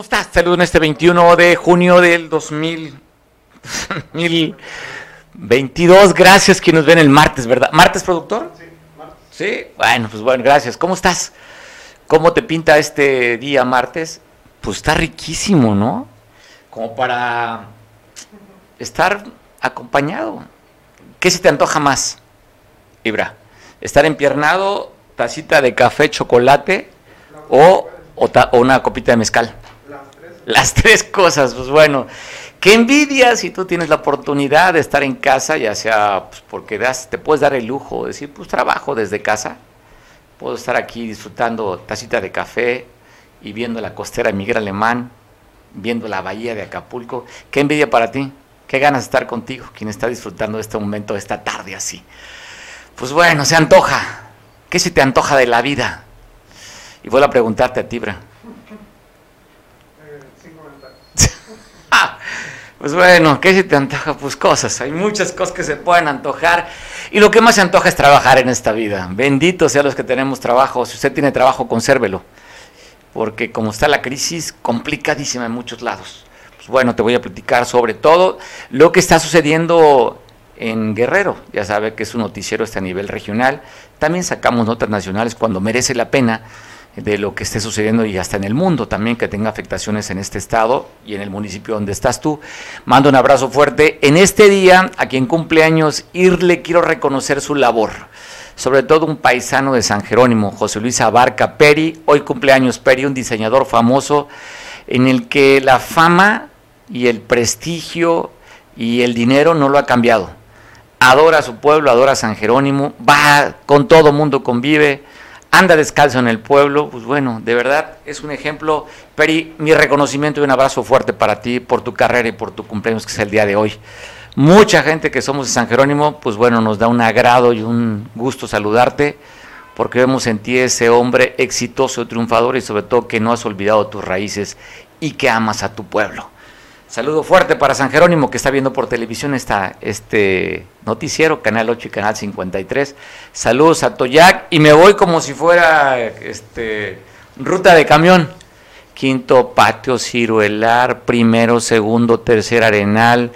¿Cómo estás? Saludos en este 21 de junio del 2022. Gracias quienes nos ven el martes, ¿verdad? ¿Martes, productor? Sí, martes. Sí, bueno, pues bueno, gracias. ¿Cómo estás? ¿Cómo te pinta este día martes? Pues está riquísimo, ¿no? Como para estar acompañado. ¿Qué se te antoja más, Ibra? ¿Estar empiernado, tacita de café, chocolate o, o una copita de mezcal? Las tres cosas, pues bueno, qué envidia si tú tienes la oportunidad de estar en casa, ya sea pues, porque te puedes dar el lujo de decir, pues trabajo desde casa, puedo estar aquí disfrutando tacita de café y viendo la costera Miguel Alemán, viendo la bahía de Acapulco. Qué envidia para ti, qué ganas de estar contigo, quien está disfrutando de este momento, esta tarde así. Pues bueno, se antoja. ¿Qué se te antoja de la vida? Y vuelvo a preguntarte a Tibra. Pues bueno, ¿qué se te antoja? Pues cosas, hay muchas cosas que se pueden antojar y lo que más se antoja es trabajar en esta vida. Bendito sea los que tenemos trabajo, si usted tiene trabajo, consérvelo, porque como está la crisis, complicadísima en muchos lados. Pues bueno, te voy a platicar sobre todo lo que está sucediendo en Guerrero, ya sabe que es un noticiero este a nivel regional, también sacamos notas nacionales cuando merece la pena de lo que esté sucediendo y hasta en el mundo también que tenga afectaciones en este estado y en el municipio donde estás tú. Mando un abrazo fuerte. En este día, a quien cumple años, irle quiero reconocer su labor. Sobre todo un paisano de San Jerónimo, José Luis Abarca Peri. Hoy cumpleaños Peri, un diseñador famoso en el que la fama y el prestigio y el dinero no lo ha cambiado. Adora su pueblo, adora San Jerónimo, va con todo mundo, convive anda descalzo en el pueblo, pues bueno, de verdad es un ejemplo. Peri, mi reconocimiento y un abrazo fuerte para ti por tu carrera y por tu cumpleaños que es el día de hoy. Mucha gente que somos de San Jerónimo, pues bueno, nos da un agrado y un gusto saludarte porque vemos en ti ese hombre exitoso, triunfador y sobre todo que no has olvidado tus raíces y que amas a tu pueblo. Saludo fuerte para San Jerónimo que está viendo por televisión esta, este noticiero, Canal 8 y Canal 53. Saludos a Toyac y me voy como si fuera este, ruta de camión. Quinto patio ciruelar, primero, segundo, tercer arenal,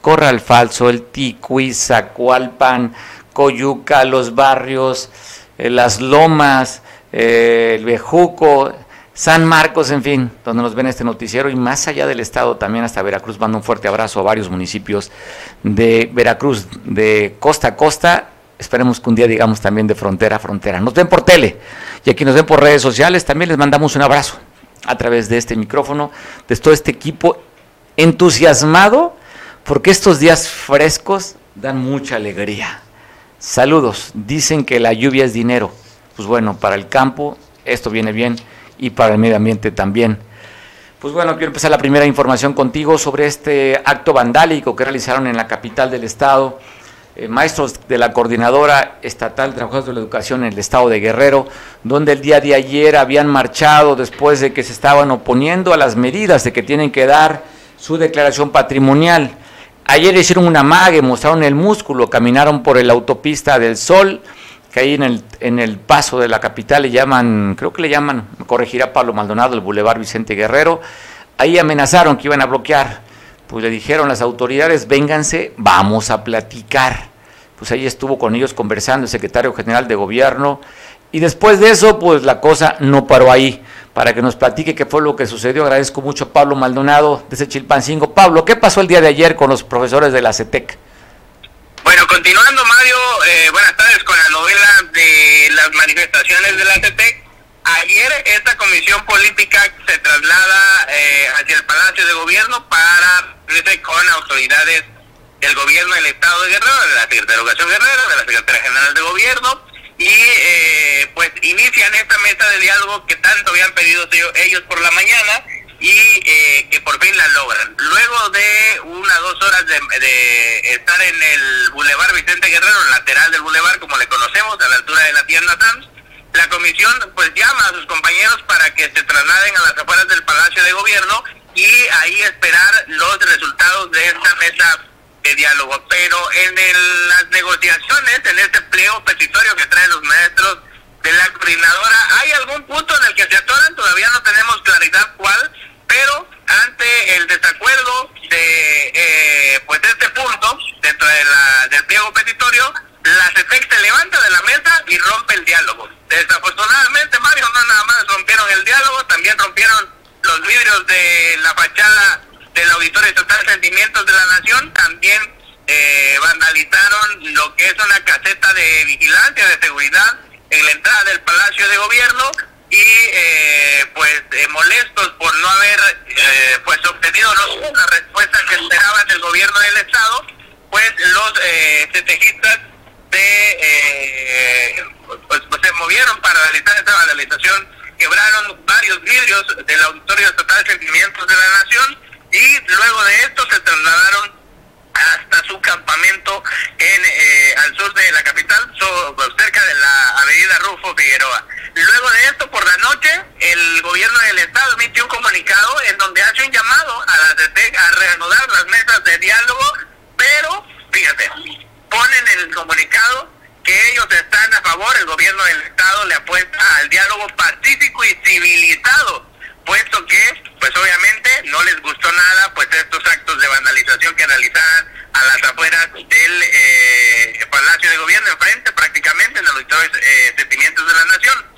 Corral Falso, el Ticuí, Zacualpan, Coyuca, los barrios, eh, las lomas, eh, el Bejuco, San Marcos, en fin, donde nos ven este noticiero y más allá del estado también hasta Veracruz. Mando un fuerte abrazo a varios municipios de Veracruz, de costa a costa. Esperemos que un día digamos también de frontera a frontera. Nos ven por tele y aquí nos ven por redes sociales. También les mandamos un abrazo a través de este micrófono, de todo este equipo entusiasmado porque estos días frescos dan mucha alegría. Saludos. Dicen que la lluvia es dinero. Pues bueno, para el campo esto viene bien y para el medio ambiente también. Pues bueno, quiero empezar la primera información contigo sobre este acto vandálico que realizaron en la capital del estado. Eh, maestros de la Coordinadora Estatal de Trabajadores de la Educación en el estado de Guerrero, donde el día de ayer habían marchado después de que se estaban oponiendo a las medidas de que tienen que dar su declaración patrimonial. Ayer hicieron una mague, mostraron el músculo, caminaron por la autopista del Sol, que ahí en el, en el paso de la capital le llaman, creo que le llaman, me corregirá Pablo Maldonado, el Boulevard Vicente Guerrero, ahí amenazaron que iban a bloquear, pues le dijeron las autoridades, vénganse, vamos a platicar. Pues ahí estuvo con ellos conversando el secretario general de gobierno, y después de eso, pues la cosa no paró ahí. Para que nos platique qué fue lo que sucedió, agradezco mucho a Pablo Maldonado de ese Chilpancingo. Pablo, ¿qué pasó el día de ayer con los profesores de la CETEC? Bueno, continuando Mario, eh, buenas tardes con la novela de las manifestaciones de la CT. Ayer esta comisión política se traslada eh, hacia el Palacio de Gobierno para verse con autoridades del gobierno del Estado de Guerrero, de la Secretaría de Educación Guerrero, de la Secretaría General de Gobierno, y eh, pues inician esta mesa de diálogo que tanto habían pedido ellos por la mañana y eh, que por fin la logran. Luego de una dos horas de, estar en el Boulevard Vicente Guerrero, lateral del Boulevard, como le conocemos, a la altura de la tienda Tams, la comisión pues llama a sus compañeros para que se trasladen a las afueras del Palacio de Gobierno y ahí esperar los resultados de esta mesa de diálogo. Pero en las negociaciones, en este pliego petitorio que traen los maestros de la coordinadora, ¿hay algún punto en el que se atoran? Todavía no tenemos claridad cuál, pero ante el desacuerdo de eh, pues este punto dentro de la, del pliego petitorio, la CETEC se levanta de la mesa y rompe el diálogo. Desafortunadamente, Mario, no nada más rompieron el diálogo, también rompieron los vidrios de la fachada del Auditorio Estatal Sentimientos de la Nación, también eh, vandalizaron lo que es una caseta de vigilancia, de seguridad en la entrada del Palacio de Gobierno y eh, pues eh, molestos por no haber eh, pues obtenido los, la respuesta que esperaban del gobierno del estado pues los eh, de pues, pues, se movieron para realizar esta vandalización quebraron varios vidrios del auditorio estatal sentimientos de la nación y luego de esto se trasladaron hasta su campamento en eh, al sur de la capital, cerca de la avenida Rufo Figueroa. Luego de esto, por la noche, el gobierno del estado emitió un comunicado en donde hace un llamado a la CETEC a reanudar las mesas de diálogo, pero, fíjate, ponen en el comunicado que ellos están a favor, el gobierno del estado le apuesta al diálogo pacífico y civilizado puesto que, pues obviamente, no les gustó nada, pues estos actos de vandalización que realizaban a las afueras del eh, Palacio de Gobierno, enfrente prácticamente, en los eh, Sentimientos de la Nación.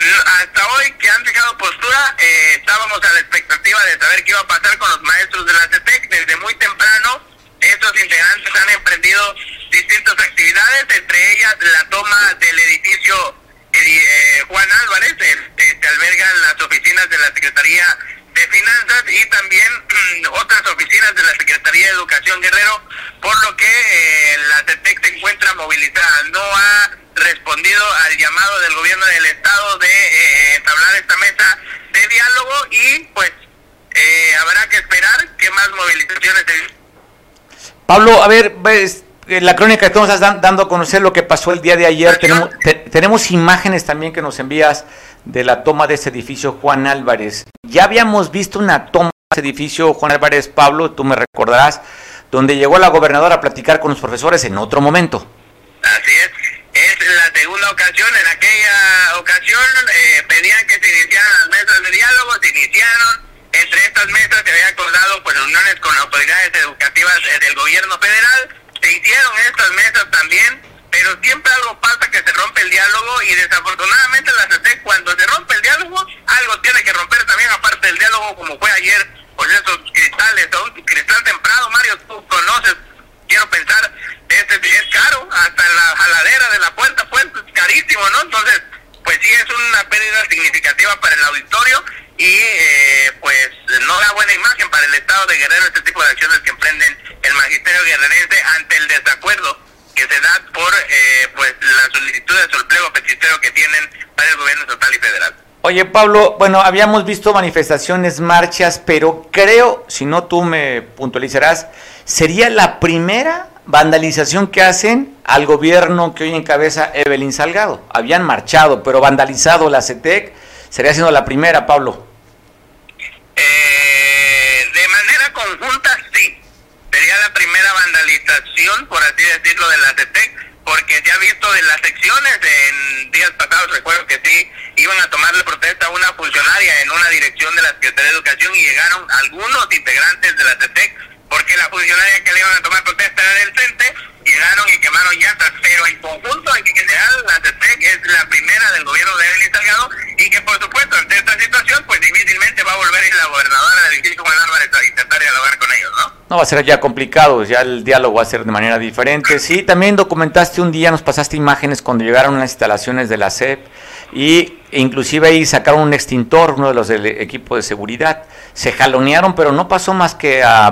Hasta hoy que han dejado postura, eh, estábamos a la expectativa de saber qué iba a pasar con los maestros de la CETEC. Desde muy temprano, estos integrantes han emprendido distintas actividades, entre ellas la toma del edificio eh, Juan Álvarez, este, se albergan las oficinas de la Secretaría de Finanzas y también mm, otras oficinas de la Secretaría de Educación Guerrero, por lo que eh, la CETEC se encuentra movilizada. No ha respondido al llamado del gobierno del Estado de eh, entablar esta mesa de diálogo y pues eh, habrá que esperar que más movilizaciones se... Pablo, a ver, ves la crónica que estamos dando a conocer lo que pasó el día de ayer. Tenemos, tenemos imágenes también que nos envías de la toma de ese edificio Juan Álvarez. Ya habíamos visto una toma de ese edificio Juan Álvarez, Pablo, tú me recordarás, donde llegó la gobernadora a platicar con los profesores en otro momento. Así es. Es la segunda ocasión. En aquella ocasión eh, pedían que se iniciaran las mesas de diálogo, se iniciaron. Entre estas mesas se había acordado pues reuniones con autoridades educativas eh, del gobierno federal se hicieron estas mesas también, pero siempre algo pasa que se rompe el diálogo y desafortunadamente la CT cuando se rompe el diálogo, algo tiene que romper también aparte del diálogo como fue ayer, pues esos cristales, un cristal temprano, Mario, tú conoces, quiero pensar, este es caro, hasta la jaladera de la puerta, pues es carísimo, ¿no? Entonces, pues sí es una pérdida significativa para el auditorio y eh, pues no da buena imagen para el Estado de Guerrero este tipo de acciones que emprenden el magisterio guerrerense ante el desacuerdo que se da por eh, pues las solicitudes o el pliego petitorio que tienen para el gobierno estatal y federal. Oye Pablo, bueno, habíamos visto manifestaciones, marchas, pero creo, si no tú me puntualizarás, sería la primera vandalización que hacen al gobierno que hoy encabeza Evelyn Salgado. Habían marchado, pero vandalizado la CETEC, sería siendo la primera, Pablo. Eh, de manera conjunta, sí. Sería la primera vandalización, por así decirlo, de la CETEC, porque ya visto de las secciones en días pasados, recuerdo que sí, iban a tomarle protesta a una funcionaria en una dirección de la Secretaría de Educación y llegaron algunos integrantes de la CETEC, porque la funcionaria que le iban a tomar protesta era del CENTE, llegaron y quemaron llantas, pero en conjunto, en general, la CETEC es la primera del gobierno de Evelyn Salgado y que por supuesto ante esta situación pues difícilmente va a volver la gobernadora de Distrito Juan Álvarez a intentar dialogar con ellos, ¿no? No, va a ser ya complicado, ya el diálogo va a ser de manera diferente. Sí, también documentaste un día, nos pasaste imágenes cuando llegaron las instalaciones de la CEP y inclusive ahí sacaron un extintor, uno de los del equipo de seguridad. Se jalonearon, pero no pasó más que a,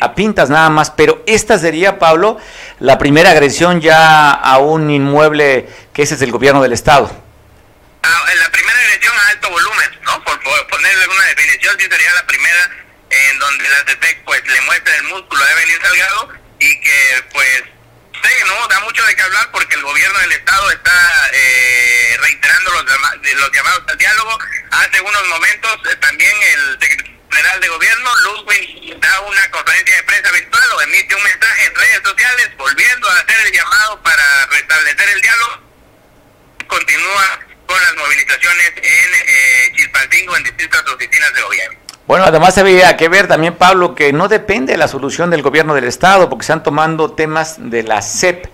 a pintas nada más. Pero esta sería, Pablo, la primera agresión ya a un inmueble que ese es el gobierno del Estado. Ah, la primera agresión a alto volumen, ¿no? Por, ponerle alguna definición, sí sería la primera en donde la CETEC pues le muestra el músculo a Evelyn Salgado y que pues sí, ¿no? Da mucho de qué hablar porque el gobierno del Estado está eh, reiterando los, llamados al diálogo. Hace unos momentos eh, también el secretario general de gobierno, Ludwig, da una conferencia de prensa virtual o emite un mensaje en redes sociales volviendo a hacer el llamado para restablecer el diálogo. Continúa con las movilizaciones en eh, Chilpancingo, en distintas oficinas de gobierno. Bueno, además había que ver también, Pablo, que no depende de la solución del gobierno del Estado, porque se han tomando temas de la CEP.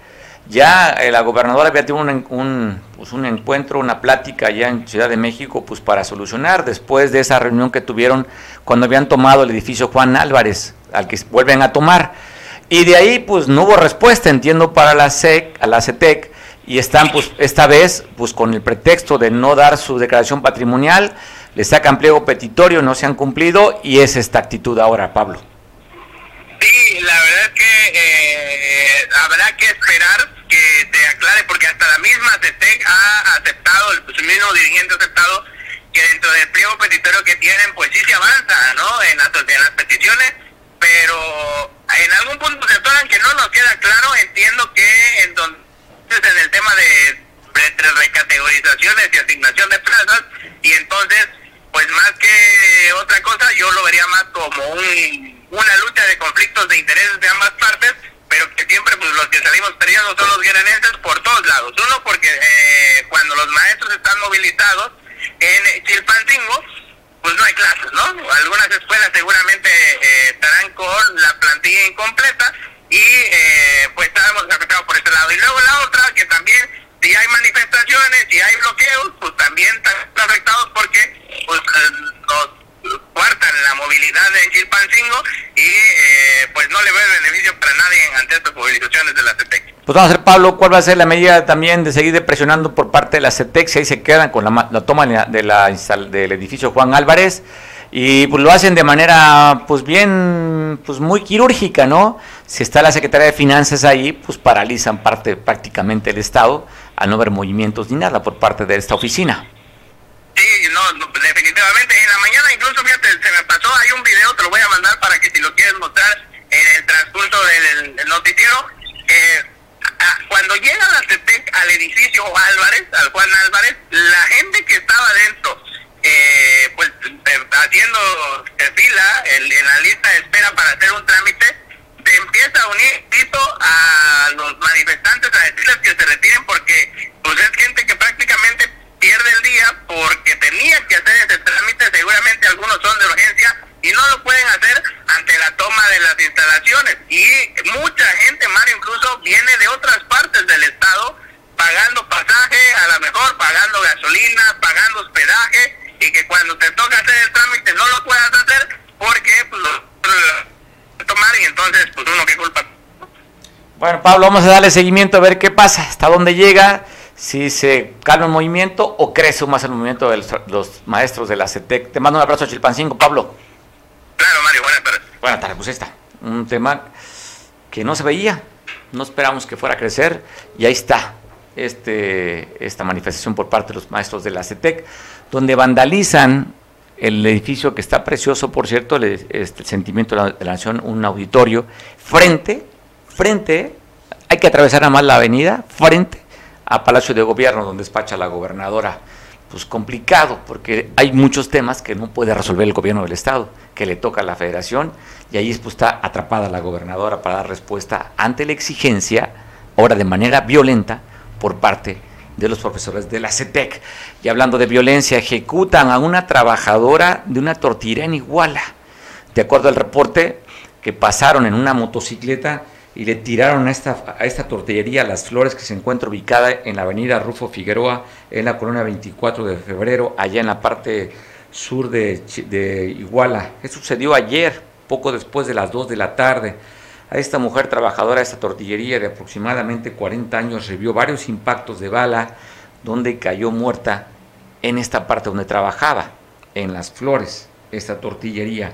Ya eh, la gobernadora había tenido un, pues un encuentro, una plática allá en Ciudad de México, pues para solucionar después de esa reunión que tuvieron cuando habían tomado el edificio Juan Álvarez, al que vuelven a tomar. Y de ahí, pues no hubo respuesta, entiendo, para la SEC, a la CETEC, y están, pues, esta vez, pues con el pretexto de no dar su declaración patrimonial, le sacan pliego petitorio, no se han cumplido y es esta actitud ahora, Pablo. Sí, la verdad es que eh, habrá que esperar que se aclare, porque hasta la misma CETEC ha aceptado, el mismo dirigente ha aceptado que dentro del pliego petitorio que tienen, pues sí se avanza, ¿no? En las, en las peticiones, pero en algún punto se atoran que no nos queda claro, entiendo que entonces en el tema de, de recategorizaciones y asignación de plazas, y entonces pues más que otra cosa, yo lo vería más como un, una lucha de conflictos de intereses de ambas partes, pero que siempre pues los que salimos perdiendo son los guerrerenses por todos lados. Uno porque eh, cuando los maestros están movilizados en Chilpancingo, pues no hay clases, ¿no? Algunas escuelas seguramente eh, estarán con la plantilla incompleta y eh, pues estaremos afectados por este lado. Y luego la otra, que también si hay manifestaciones, si hay bloqueos, pues también están afectados porque pues nos cuartan la movilidad en Chilpancingo y eh, pues no le ve beneficio para nadie ante estas movilizaciones de la CETEC. Pues vamos a ver, Pablo, cuál va a ser la medida también de seguir presionando por parte de la CETEC, si ahí se quedan con la, la toma de la, del edificio Juan Álvarez, y pues lo hacen de manera pues bien, pues muy quirúrgica, ¿no? Si está la Secretaría de Finanzas ahí, pues paralizan parte prácticamente el Estado al no haber movimientos ni nada por parte de esta oficina. Sí, no, definitivamente. En la mañana incluso, fíjate, se me pasó, hay un video, te lo voy a mandar para que si lo quieres mostrar en el transcurso del, noticiero. Eh, cuando llega la CETEC al edificio Álvarez, al Juan Álvarez, la gente que estaba dentro, eh, pues eh, haciendo fila en la lista de espera para hacer un trámite, se empieza a unir a los manifestantes a decirles que se retiren porque pues es gente que prácticamente pierde el día porque tenía que hacer ese trámite, seguramente algunos son de urgencia y no lo pueden hacer ante la toma de las instalaciones. Y mucha gente, Mario, incluso viene de otras partes del estado pagando pasaje, a lo mejor pagando gasolina, pagando hospedaje, y que cuando te toca hacer el trámite no lo puedas hacer porque pues, tomar y entonces pues uno que culpa. Bueno, Pablo, vamos a darle seguimiento a ver qué pasa, hasta dónde llega si se calma el movimiento o crece más el movimiento de los, maestros de la CETEC. Te mando un abrazo a Chilpancingo, Pablo. Claro, Mario, buenas tardes. Buenas tardes, pues está. Un tema que no se veía, no esperamos que fuera a crecer y ahí está este, esta manifestación por parte de los maestros de la CETEC, donde vandalizan el edificio que está precioso, por cierto, el, este, el sentimiento de la, nación, un auditorio, frente, frente, hay que atravesar nada más la avenida, frente a Palacio de Gobierno, donde despacha la gobernadora. Pues complicado, porque hay muchos temas que no puede resolver el gobierno del Estado, que le toca a la federación, y ahí pues, está atrapada la gobernadora para dar respuesta ante la exigencia, ahora de manera violenta, por parte de los profesores de la CETEC. Y hablando de violencia, ejecutan a una trabajadora de una tortillería en Iguala. De acuerdo al reporte, que pasaron en una motocicleta y le tiraron a esta, a esta tortillería las flores que se encuentra ubicada en la avenida Rufo Figueroa, en la colonia 24 de febrero, allá en la parte sur de, de Iguala. Esto sucedió ayer, poco después de las 2 de la tarde. A esta mujer trabajadora de esta tortillería de aproximadamente 40 años recibió varios impactos de bala, donde cayó muerta en esta parte donde trabajaba, en las flores, esta tortillería.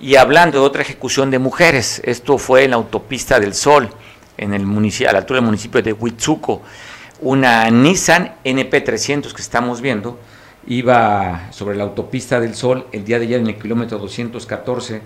Y hablando de otra ejecución de mujeres, esto fue en la autopista del Sol, en el a la altura del municipio de Huitzuco, una Nissan NP300 que estamos viendo, iba sobre la autopista del Sol el día de ayer en el kilómetro 214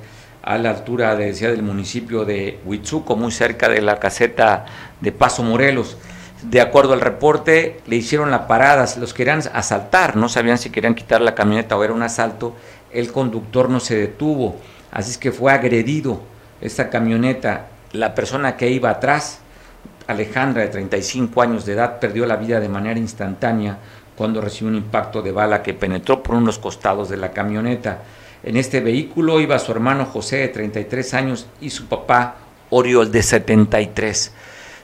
a la altura de, decía, del municipio de Huitzuco, muy cerca de la caseta de Paso Morelos. De acuerdo al reporte, le hicieron la parada, los querían asaltar, no sabían si querían quitar la camioneta o era un asalto, el conductor no se detuvo Así es que fue agredido esta camioneta. La persona que iba atrás, Alejandra, de 35 años de edad, perdió la vida de manera instantánea cuando recibió un impacto de bala que penetró por unos costados de la camioneta. En este vehículo iba su hermano José de 33 años y su papá Oriol de 73.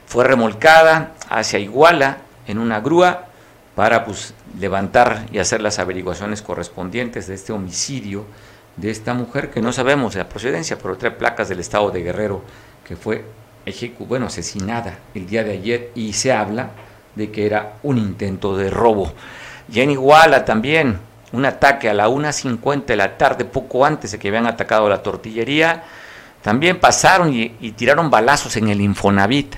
Fue remolcada hacia Iguala en una grúa para pues, levantar y hacer las averiguaciones correspondientes de este homicidio de esta mujer que no sabemos de la procedencia, pero trae placas del estado de Guerrero, que fue bueno, asesinada el día de ayer y se habla de que era un intento de robo. Y en Iguala también, un ataque a la 1.50 de la tarde, poco antes de que habían atacado la tortillería, también pasaron y, tiraron balazos en el Infonavit,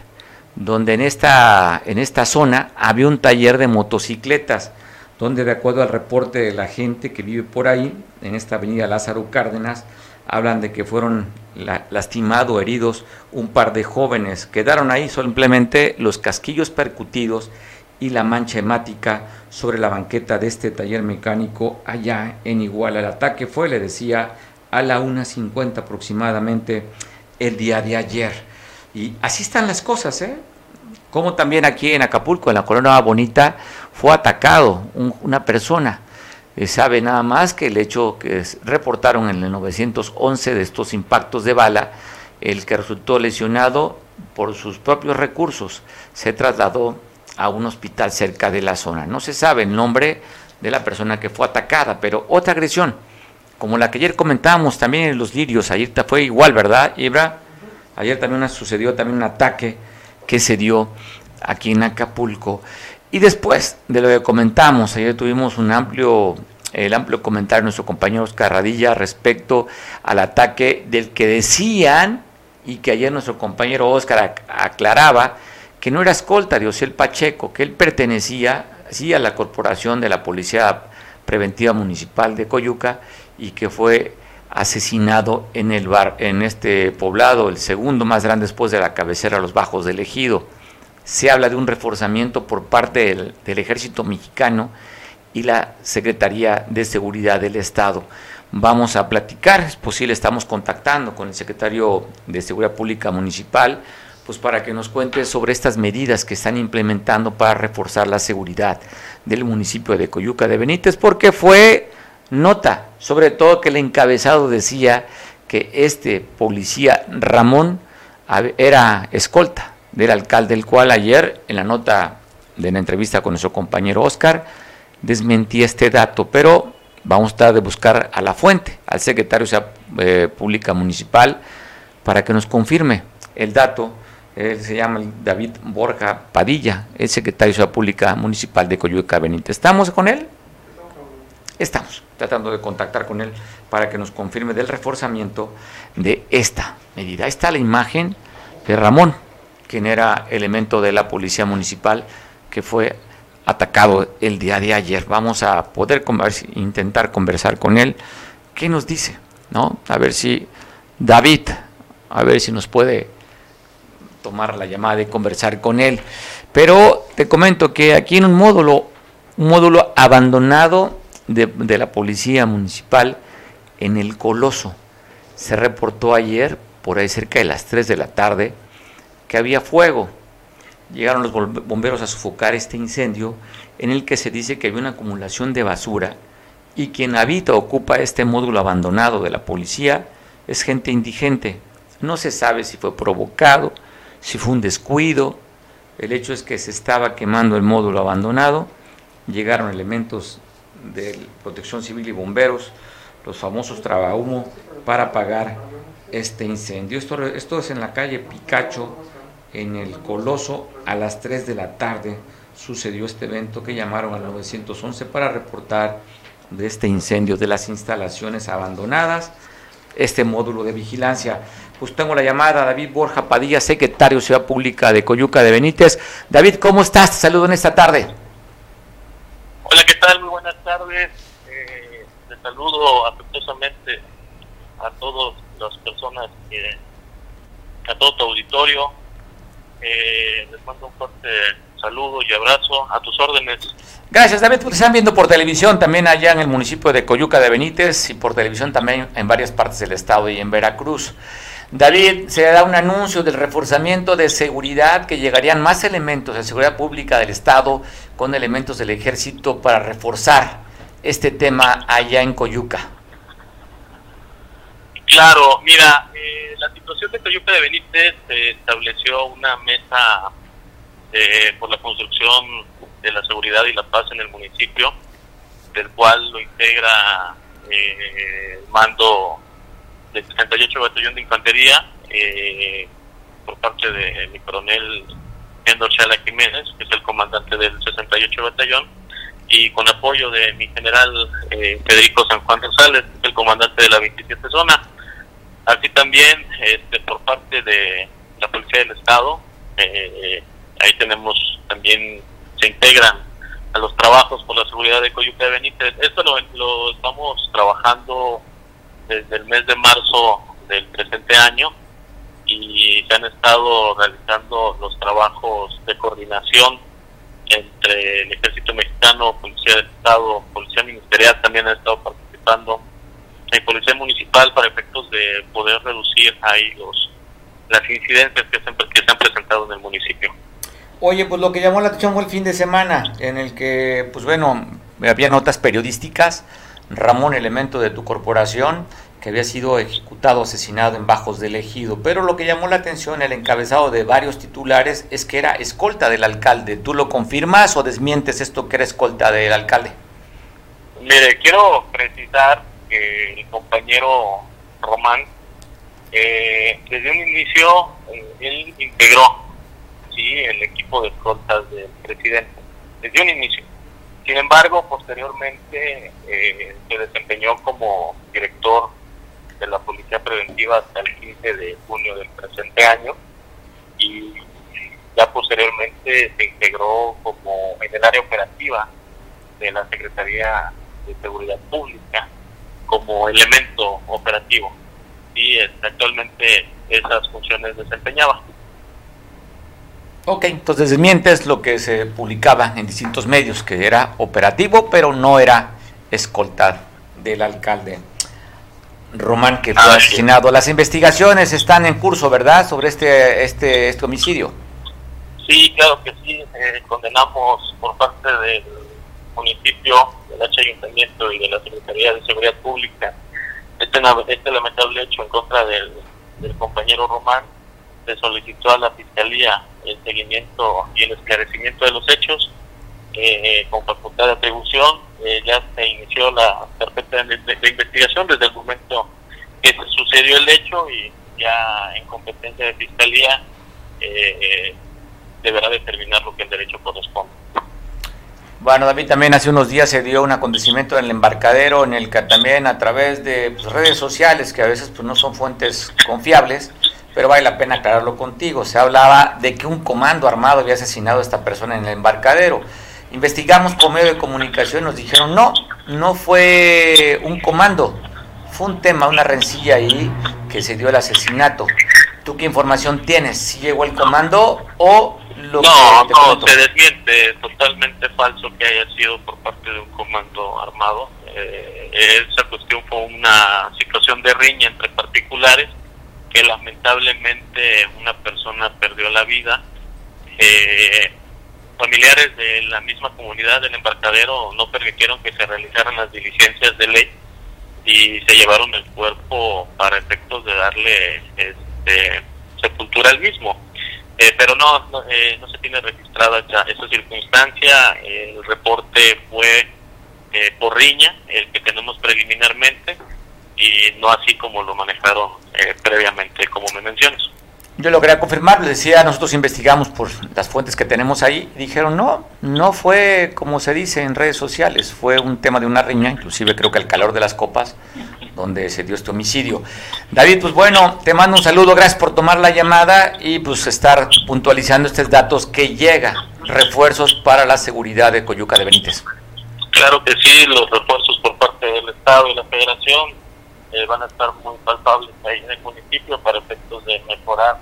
donde en esta, en esta zona había un taller de motocicletas, donde de acuerdo al reporte de la gente que vive por ahí, en esta avenida Lázaro Cárdenas, hablan de que fueron lastimados, heridos un par de jóvenes. Quedaron ahí simplemente los casquillos percutidos y la mancha hemática sobre la banqueta de este taller mecánico allá en Iguala. El ataque fue, le decía, a la 1.50 aproximadamente el día de ayer. Y así están las cosas, ¿eh? Como también aquí en Acapulco, en la Colonia Bonita, fue atacado una persona eh, sabe nada más que el hecho que reportaron en el 911 de estos impactos de bala, el que resultó lesionado por sus propios recursos se trasladó a un hospital cerca de la zona. No se sabe el nombre de la persona que fue atacada, pero otra agresión, como la que ayer comentábamos también en los lirios, ayer fue igual, ¿verdad, Ibra? Ayer también sucedió también un ataque que se dio aquí en Acapulco. Y después de lo que comentamos, ayer tuvimos un amplio, el amplio comentario de nuestro compañero Oscar Radilla respecto al ataque del que decían, y que ayer nuestro compañero Oscar aclaraba, que no era escolta de Osiel Pacheco, que él pertenecía sí, a la corporación de la Policía Preventiva Municipal de Coyuca y que fue asesinado en el bar, en este poblado, el segundo más grande después de la cabecera Los Bajos del Ejido se habla de un reforzamiento por parte del, ejército mexicano y la Secretaría de Seguridad del Estado. Vamos a platicar, es posible, estamos contactando con el secretario de Seguridad Pública Municipal, pues para que nos cuente sobre estas medidas que están implementando para reforzar la seguridad del municipio de Coyuca de Benítez, porque fue nota, sobre todo que el encabezado decía que este policía Ramón era escolta del alcalde, el cual ayer en la nota de la entrevista con nuestro compañero Oscar desmentía este dato, pero vamos a estar de buscar a la fuente, al secretario de eh, Pública Municipal, para que nos confirme el dato. Él se llama David Borja Padilla, el secretario de Ciudad Pública Municipal de Coyuca Benítez. ¿Estamos con él? Estamos tratando de contactar con él para que nos confirme del reforzamiento de esta medida. Ahí está la imagen de Ramón, quien era elemento de la policía municipal que fue atacado el día de ayer. Vamos a poder intentar conversar con él. ¿Qué nos dice? ¿No? A ver si David, a ver si nos puede tomar la llamada y conversar con él. Pero te comento que aquí en un módulo, un módulo abandonado de, la policía municipal en el Coloso, se reportó ayer, por ahí cerca de las 3 de la tarde, que había fuego. Llegaron los bomberos a sofocar este incendio en el que se dice que había una acumulación de basura y quien habita o ocupa este módulo abandonado de la policía es gente indigente. No se sabe si fue provocado, si fue un descuido. El hecho es que se estaba quemando el módulo abandonado, llegaron elementos de protección civil y bomberos, los famosos trabahumo, para apagar este incendio. Esto, esto es en la calle Picacho, en el Coloso a las 3 de la tarde sucedió este evento que llamaron al 911 para reportar de este incendio de las instalaciones abandonadas, este módulo de vigilancia. Pues tengo la llamada David Borja Padilla, secretario de Ciudad Pública de Coyuca de Benítez. David, ¿cómo estás? Te saludo en esta tarde. Hola, ¿qué tal? Muy buenas tardes. Eh, te saludo afectuosamente a todas las personas, que, a todo tu auditorio, eh, les mando un fuerte saludo y abrazo a tus órdenes. Gracias, David. Pues están viendo por televisión también allá en el municipio de Coyuca de Benítez y por televisión también en varias partes del estado y en Veracruz. David, se da un anuncio del reforzamiento de seguridad que llegarían más elementos de seguridad pública del estado con elementos del ejército para reforzar este tema allá en Coyuca. Claro, mira, eh, la situación de Coyuca de Benítez se estableció una mesa eh, por la construcción de la seguridad y la paz en el municipio, del cual lo integra eh, el mando del 68 Batallón de Infantería eh, por parte de mi coronel Endor Chala Jiménez, que es el comandante del 68 Batallón, y con apoyo de mi general eh, Federico San Juan Rosales, que es el comandante de la 27 zona. Así también este, por parte de la Policía del Estado, eh, ahí tenemos también, se integran a los trabajos por la seguridad de Coyuca de Benítez. Esto lo, lo estamos trabajando desde el mes de marzo del presente año y se han estado realizando los trabajos de coordinación entre el Ejército Mexicano, Policía del Estado, Policía Ministerial también ha estado participando, y Policía Municipal para efectos de poder reducir ahí los las incidencias que se, que se han presentado en el municipio. Oye, pues lo que llamó la atención fue el fin de semana, en el que, pues bueno, había notas periodísticas, Ramón, elemento de tu corporación, que había sido ejecutado, asesinado en Bajos del Ejido. Pero lo que llamó la atención, el encabezado de varios titulares, es que era escolta del alcalde. ¿Tú lo confirmas o desmientes esto que era escolta del alcalde? Mire, quiero precisar que el compañero Román, eh, desde un inicio, eh, él integró ¿sí? el equipo de escoltas del presidente, desde un inicio. Sin embargo, posteriormente eh, se desempeñó como director de la Policía Preventiva hasta el 15 de junio del presente año y ya posteriormente se integró como en el área operativa de la Secretaría de Seguridad Pública como elemento operativo y este, actualmente esas funciones desempeñaba. Ok, entonces desmientes lo que se publicaba en distintos medios, que era operativo, pero no era escoltado del alcalde. Román que fue ah, asesinado. Las investigaciones están en curso, ¿verdad? Sobre este este este homicidio. Sí, claro que sí. Eh, condenamos por parte del municipio, del H Ayuntamiento y de la Secretaría de Seguridad Pública este, este lamentable hecho en contra del, del compañero Román. Se solicitó a la Fiscalía el seguimiento y el esclarecimiento de los hechos eh, con facultad de atribución. Eh, ya se inició la carpeta de, investigación desde el momento que sucedió el hecho y ya en competencia de fiscalía eh, deberá determinar lo que el derecho corresponde. Bueno, David, también hace unos días se dio un acontecimiento en el embarcadero, en el que también a través de pues, redes sociales, que a veces pues, no son fuentes confiables, pero vale la pena aclararlo contigo. Se hablaba de que un comando armado había asesinado a esta persona en el embarcadero. Investigamos por medio de comunicación, nos dijeron, no, no fue un comando, fue un tema, una rencilla ahí que se dio el asesinato. ¿Tú qué información tienes? ¿Si llegó el comando o lo no, no, se desmiente, totalmente falso que haya sido por parte de un comando armado. Eh, esa cuestión fue una situación de riña entre particulares que lamentablemente una persona perdió la vida. Eh, familiares de la misma comunidad del embarcadero no permitieron que se realizaran las diligencias de ley y se llevaron el cuerpo para efectos de darle este, sepultura al mismo. Eh, pero no, no, eh, no, se tiene registrada esa, esa circunstancia. el reporte fue eh, por riña, el que tenemos preliminarmente, y no así como lo manejaron previamente, como me mencionas. Yo lo quería confirmar, le decía, nosotros investigamos por las fuentes que tenemos ahí, dijeron, no, no fue como se dice en redes sociales, fue un tema de una riña, inclusive creo que el calor de las copas, donde se dio este homicidio. David, pues bueno, te mando un saludo, gracias por tomar la llamada y pues estar puntualizando estos datos que llega, refuerzos para la seguridad de Coyuca de Benítez. Claro que sí, los refuerzos por parte del Estado y la Federación eh, van a estar muy palpables ahí en el municipio para efectos de mejorar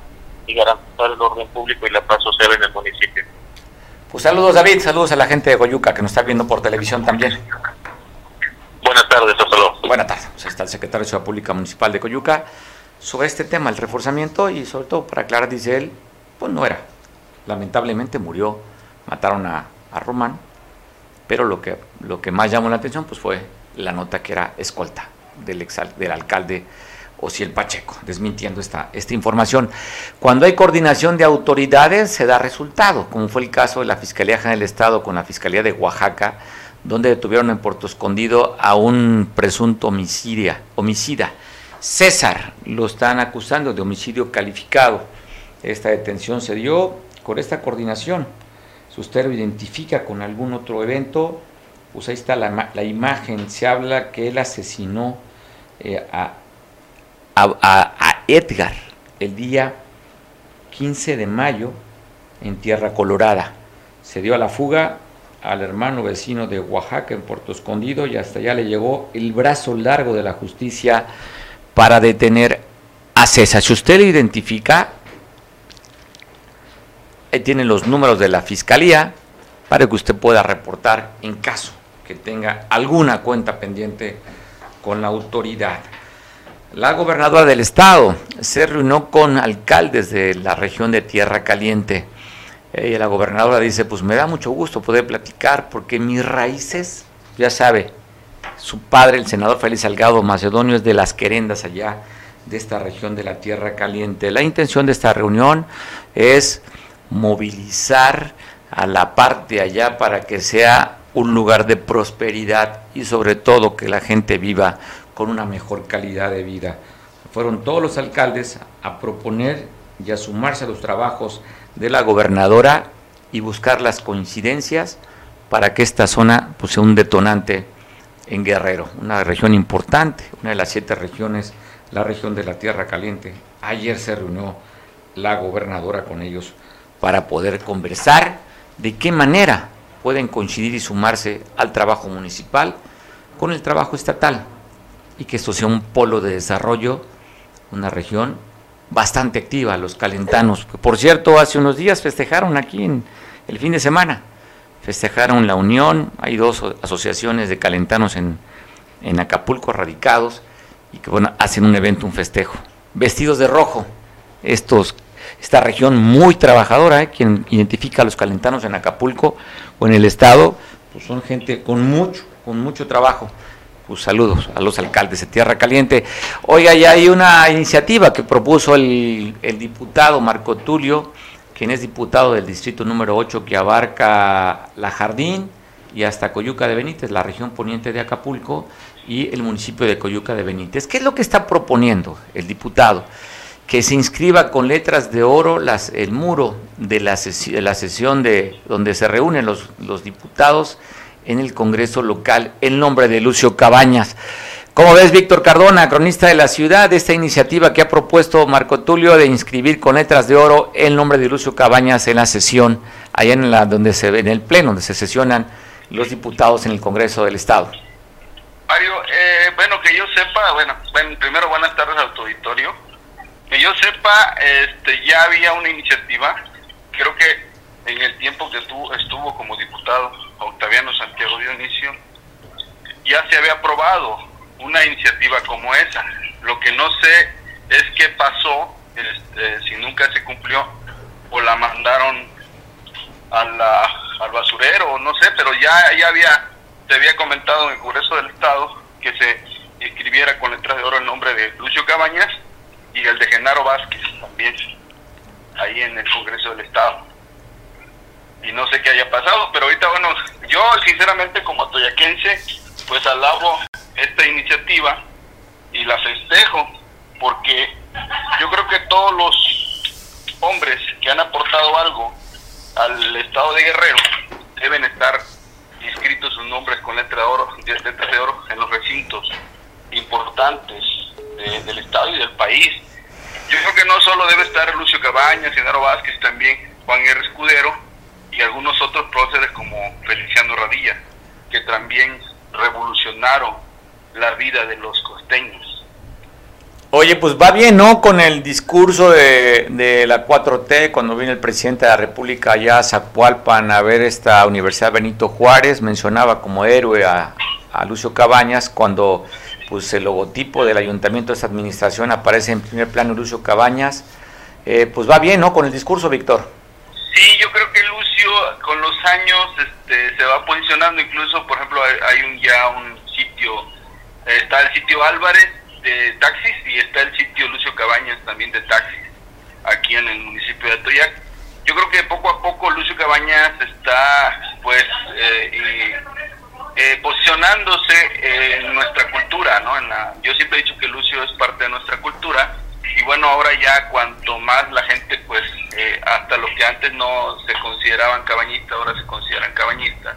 y garantizar el orden público y la paz social en el municipio. Pues saludos David, saludos a la gente de Coyuca que nos está viendo por televisión también. Buenas tardes, hasta luego. Buenas tardes, pues está el secretario de Ciudad Pública Municipal de Coyuca sobre este tema, el reforzamiento y sobre todo para aclarar, dice él, pues no era. Lamentablemente murió, mataron a, a Román, pero lo que, lo que más llamó la atención pues fue la nota que era escolta del, ex, del alcalde o si el Pacheco, desmintiendo esta, esta información. Cuando hay coordinación de autoridades se da resultado, como fue el caso de la Fiscalía General del Estado con la Fiscalía de Oaxaca, donde detuvieron en Puerto Escondido a un presunto homicida. homicida. César lo están acusando de homicidio calificado. Esta detención se dio con esta coordinación. Si usted lo identifica con algún otro evento, pues ahí está la, la imagen. Se habla que él asesinó eh, a, a, Edgar el día 15 de mayo en Tierra Colorada. Se dio a la fuga al hermano vecino de Oaxaca en Puerto Escondido y hasta allá le llegó el brazo largo de la justicia para detener a César. Si usted le identifica, ahí los números de la fiscalía para que usted pueda reportar en caso que tenga alguna cuenta pendiente con la autoridad. La gobernadora del estado se reunió con alcaldes de la región de Tierra Caliente. Y la gobernadora dice, pues me da mucho gusto poder platicar porque mis raíces, ya sabe, su padre, el senador Félix Salgado Macedonio, es de las querendas allá de esta región de la Tierra Caliente. La intención de esta reunión es movilizar a la parte allá para que sea un lugar de prosperidad y sobre todo que la gente viva con una mejor calidad de vida. Fueron todos los alcaldes a proponer y a sumarse a los trabajos de la gobernadora y buscar las coincidencias para que esta zona pues, sea un detonante en Guerrero, una región importante, una de las siete regiones, la región de la Tierra Caliente. Ayer se reunió la gobernadora con ellos para poder conversar de qué manera pueden coincidir y sumarse al trabajo municipal con el trabajo estatal y que esto sea un polo de desarrollo, una región bastante activa, los calentanos. Por cierto, hace unos días festejaron aquí en el fin de semana, festejaron la unión, hay dos asociaciones de calentanos en, en Acapulco radicados y que bueno, hacen un evento, un festejo, vestidos de rojo, estos esta región muy trabajadora, ¿eh? quien identifica a los calentanos en Acapulco o en el estado, pues son gente con mucho, con mucho trabajo. Pues saludos a los alcaldes de Tierra Caliente. Oiga, ya hay una iniciativa que propuso el, el diputado Marco Tulio, quien es diputado del distrito número 8 que abarca La Jardín y hasta Coyuca de Benítez, la región poniente de Acapulco y el municipio de Coyuca de Benítez. ¿Qué es lo que está proponiendo el diputado? Que se inscriba con letras de oro las, el muro de la, de la sesión de donde se reúnen los, los diputados en el Congreso local en nombre de Lucio Cabañas. ¿Cómo ves, Víctor Cardona, cronista de la ciudad, esta iniciativa que ha propuesto Marco Tulio de inscribir con letras de oro el nombre de Lucio Cabañas en la sesión, allá en, la, donde se, en el pleno, donde se sesionan los diputados en el Congreso del Estado? Mario, eh, bueno, que yo sepa, bueno, bueno, primero buenas tardes al auditorio. Que yo sepa, este, ya había una iniciativa, creo que en el tiempo que tú estuvo como diputado Octaviano Santiago Dionisio, ya se había aprobado una iniciativa como esa. Lo que no sé es qué pasó, este, si nunca se cumplió, o la mandaron a la, al basurero, no sé, pero ya, ya había, se había comentado en el Congreso del Estado que se escribiera con letras de oro el nombre de Lucio Cabañas y el de Genaro Vázquez también, ahí en el Congreso del Estado. Y no sé qué haya pasado, pero ahorita, bueno, yo sinceramente como toyaquense, pues alabo esta iniciativa y la festejo, porque yo creo que todos los hombres que han aportado algo al estado de Guerrero deben estar inscritos sus nombres con letra de oro, letras de oro en los recintos importantes del estado y del país. Yo creo que no solo debe estar Lucio Cabañas, Genaro Vázquez, también Juan R. Escudero, y algunos otros próceres como Feliciano Radilla, que también revolucionaron la vida de los costeños. Oye, pues va bien, ¿no? Con el discurso de, de, la 4T, cuando viene el presidente de la República allá a Zacualpan a ver esta Universidad Benito Juárez, mencionaba como héroe a, a Lucio Cabañas, cuando pues el logotipo del ayuntamiento de esta administración aparece en primer plano Lucio Cabañas, eh, pues va bien, ¿no? Con el discurso, Víctor. Sí, yo creo que Lucio con los años este, se va posicionando, incluso por ejemplo hay, un ya un sitio, está el sitio Álvarez, de taxis y está el sitio Lucio Cabañas también de taxis aquí en el municipio de Atoyac. Yo creo que poco a poco Lucio Cabañas está pues eh, eh, posicionándose en nuestra cultura, ¿no? En la, yo siempre he dicho que Lucio es parte de nuestra cultura y bueno, ahora ya cuanto más la gente pues eh, hasta lo que antes no se consideraban cabañistas, ahora se consideran cabañistas.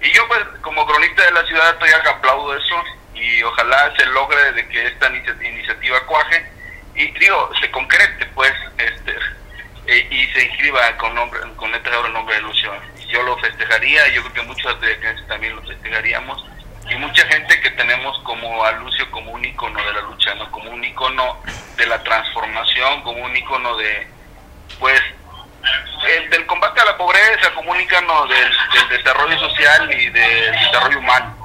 Y yo pues como cronista de la ciudad Atoyac aplaudo eso y ojalá se logre de que esta iniciativa cuaje y digo, se concrete pues este eh, y se inscriba con nombre con letras oro el nombre de Lucio. Yo lo festejaría, yo creo que muchos de también lo festejaríamos y mucha gente que tenemos como a Lucio como un icono de la lucha, no como un icono de la transformación, como un icono de pues el, del combate a la pobreza, como un icono del, del desarrollo social y del desarrollo humano.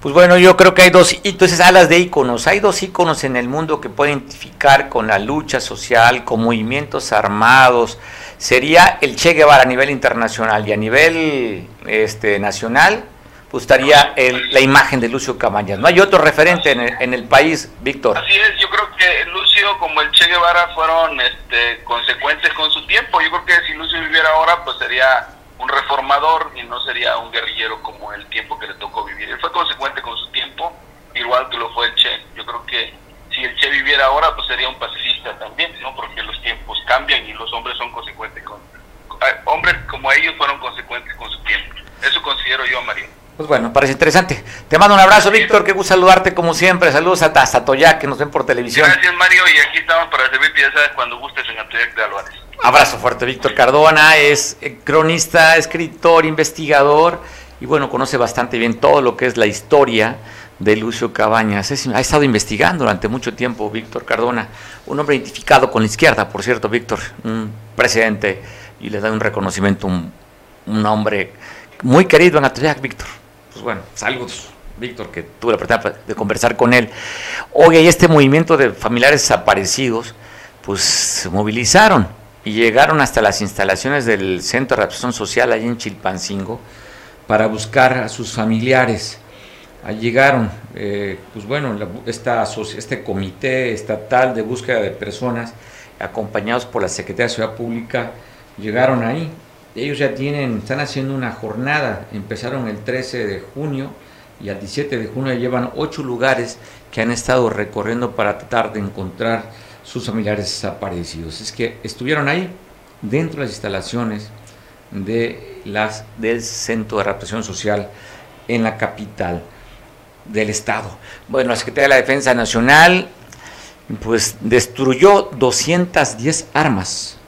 Pues bueno, yo creo que hay dos, entonces alas de íconos, hay dos íconos en el mundo que pueden identificar con la lucha social, con movimientos armados, sería el Che Guevara a nivel internacional y a nivel este, nacional, pues estaría el, la imagen de Lucio Cabañas. No hay otro referente en el, en el, país, Víctor. Así es, yo creo que Lucio como el Che Guevara fueron este, consecuentes con su tiempo, yo creo que si Lucio viviera ahora, pues sería un reformador y no sería un guerrillero como el tiempo que le tocó vivir. Él fue consecuente con su tiempo, igual que lo fue el Che. Yo creo que si el Che viviera ahora, pues sería un pacifista también, ¿no? Porque los tiempos cambian y los hombres son consecuentes con... Hombres como ellos fueron consecuentes con su tiempo. Eso considero yo, Mario. Pues bueno, parece interesante. Te mando un abrazo, Víctor. Qué gusto saludarte como siempre. Saludos a Atoyac, que nos ven por televisión. Gracias, Mario. Y aquí estamos para servirte, ya sabes, cuando gustes en Atoyac de Álvarez. Abrazo fuerte, Víctor Cardona. Es eh, cronista, escritor, investigador y bueno, conoce bastante bien todo lo que es la historia de Lucio Cabañas. ha estado investigando durante mucho tiempo Víctor Cardona, un hombre identificado con la izquierda, por cierto, Víctor, un presidente, y le da un reconocimiento, un, un hombre muy querido en Atoyac, Víctor. Pues bueno, saludos. Víctor, que tuve la oportunidad de conversar con él. Hoy hay este movimiento de familiares desaparecidos, pues se movilizaron y llegaron hasta las instalaciones del Centro de Reacción Social allí en Chilpancingo para buscar a sus familiares. Llegaron, eh, pues bueno, esta, este comité estatal de búsqueda de personas, acompañados por la Secretaría de Ciudad Pública, llegaron ahí. Ellos ya tienen, están haciendo una jornada, empezaron el 13 de junio y al 17 de junio llevan ocho lugares que han estado recorriendo para tratar de encontrar sus familiares desaparecidos. Es que estuvieron ahí, dentro de las instalaciones de las, del Centro de Represión Social en la capital del Estado. Bueno, la Secretaría de la Defensa Nacional pues destruyó 210 armas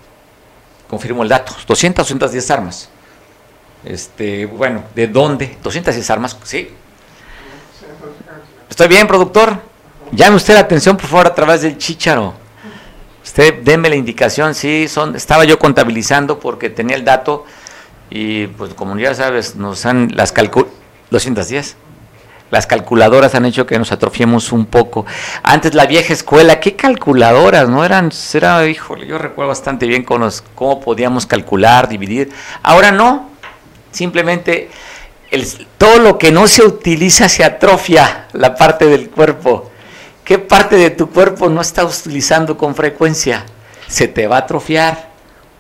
confirmo el dato, 200, 210 armas. Este, bueno, ¿de dónde? 210 armas, sí. ¿Estoy bien, productor? Llame usted la atención, por favor, a través del chicharo. Usted déme la indicación, sí, son, estaba yo contabilizando porque tenía el dato y pues como ya sabes, nos han las calcul 210 las calculadoras han hecho que nos atrofiemos un poco. Antes la vieja escuela, ¿qué calculadoras? No eran, era, híjole, yo recuerdo bastante bien cómo, cómo podíamos calcular, dividir. Ahora no, simplemente todo lo que no se utiliza se atrofia la parte del cuerpo. ¿Qué parte de tu cuerpo no estás utilizando con frecuencia? Se te va a atrofiar.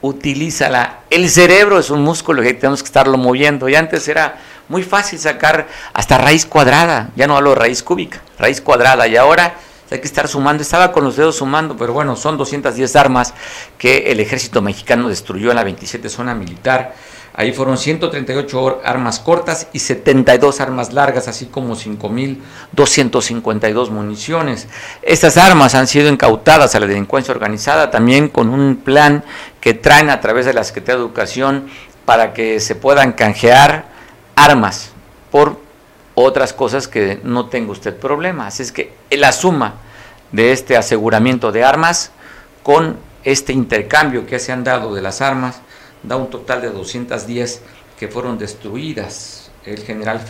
Utilízala. El cerebro es un músculo que tenemos que estarlo moviendo. Y antes era muy fácil sacar hasta raíz cuadrada, ya no hablo de raíz cúbica, raíz cuadrada, y ahora hay que estar sumando, estaba con los dedos sumando, pero bueno, son 210 armas que el ejército mexicano destruyó en la 27 zona militar. Ahí fueron 138 armas cortas y 72 armas largas, así como 5.252 municiones. Estas armas han sido incautadas a la delincuencia organizada, también con un plan que traen a través de la Secretaría de Educación para que se puedan canjear armas por otras cosas que no tenga usted problema. Así es que la suma de este aseguramiento de armas con este intercambio que se han dado de las armas da un total de 210 que fueron destruidas. El general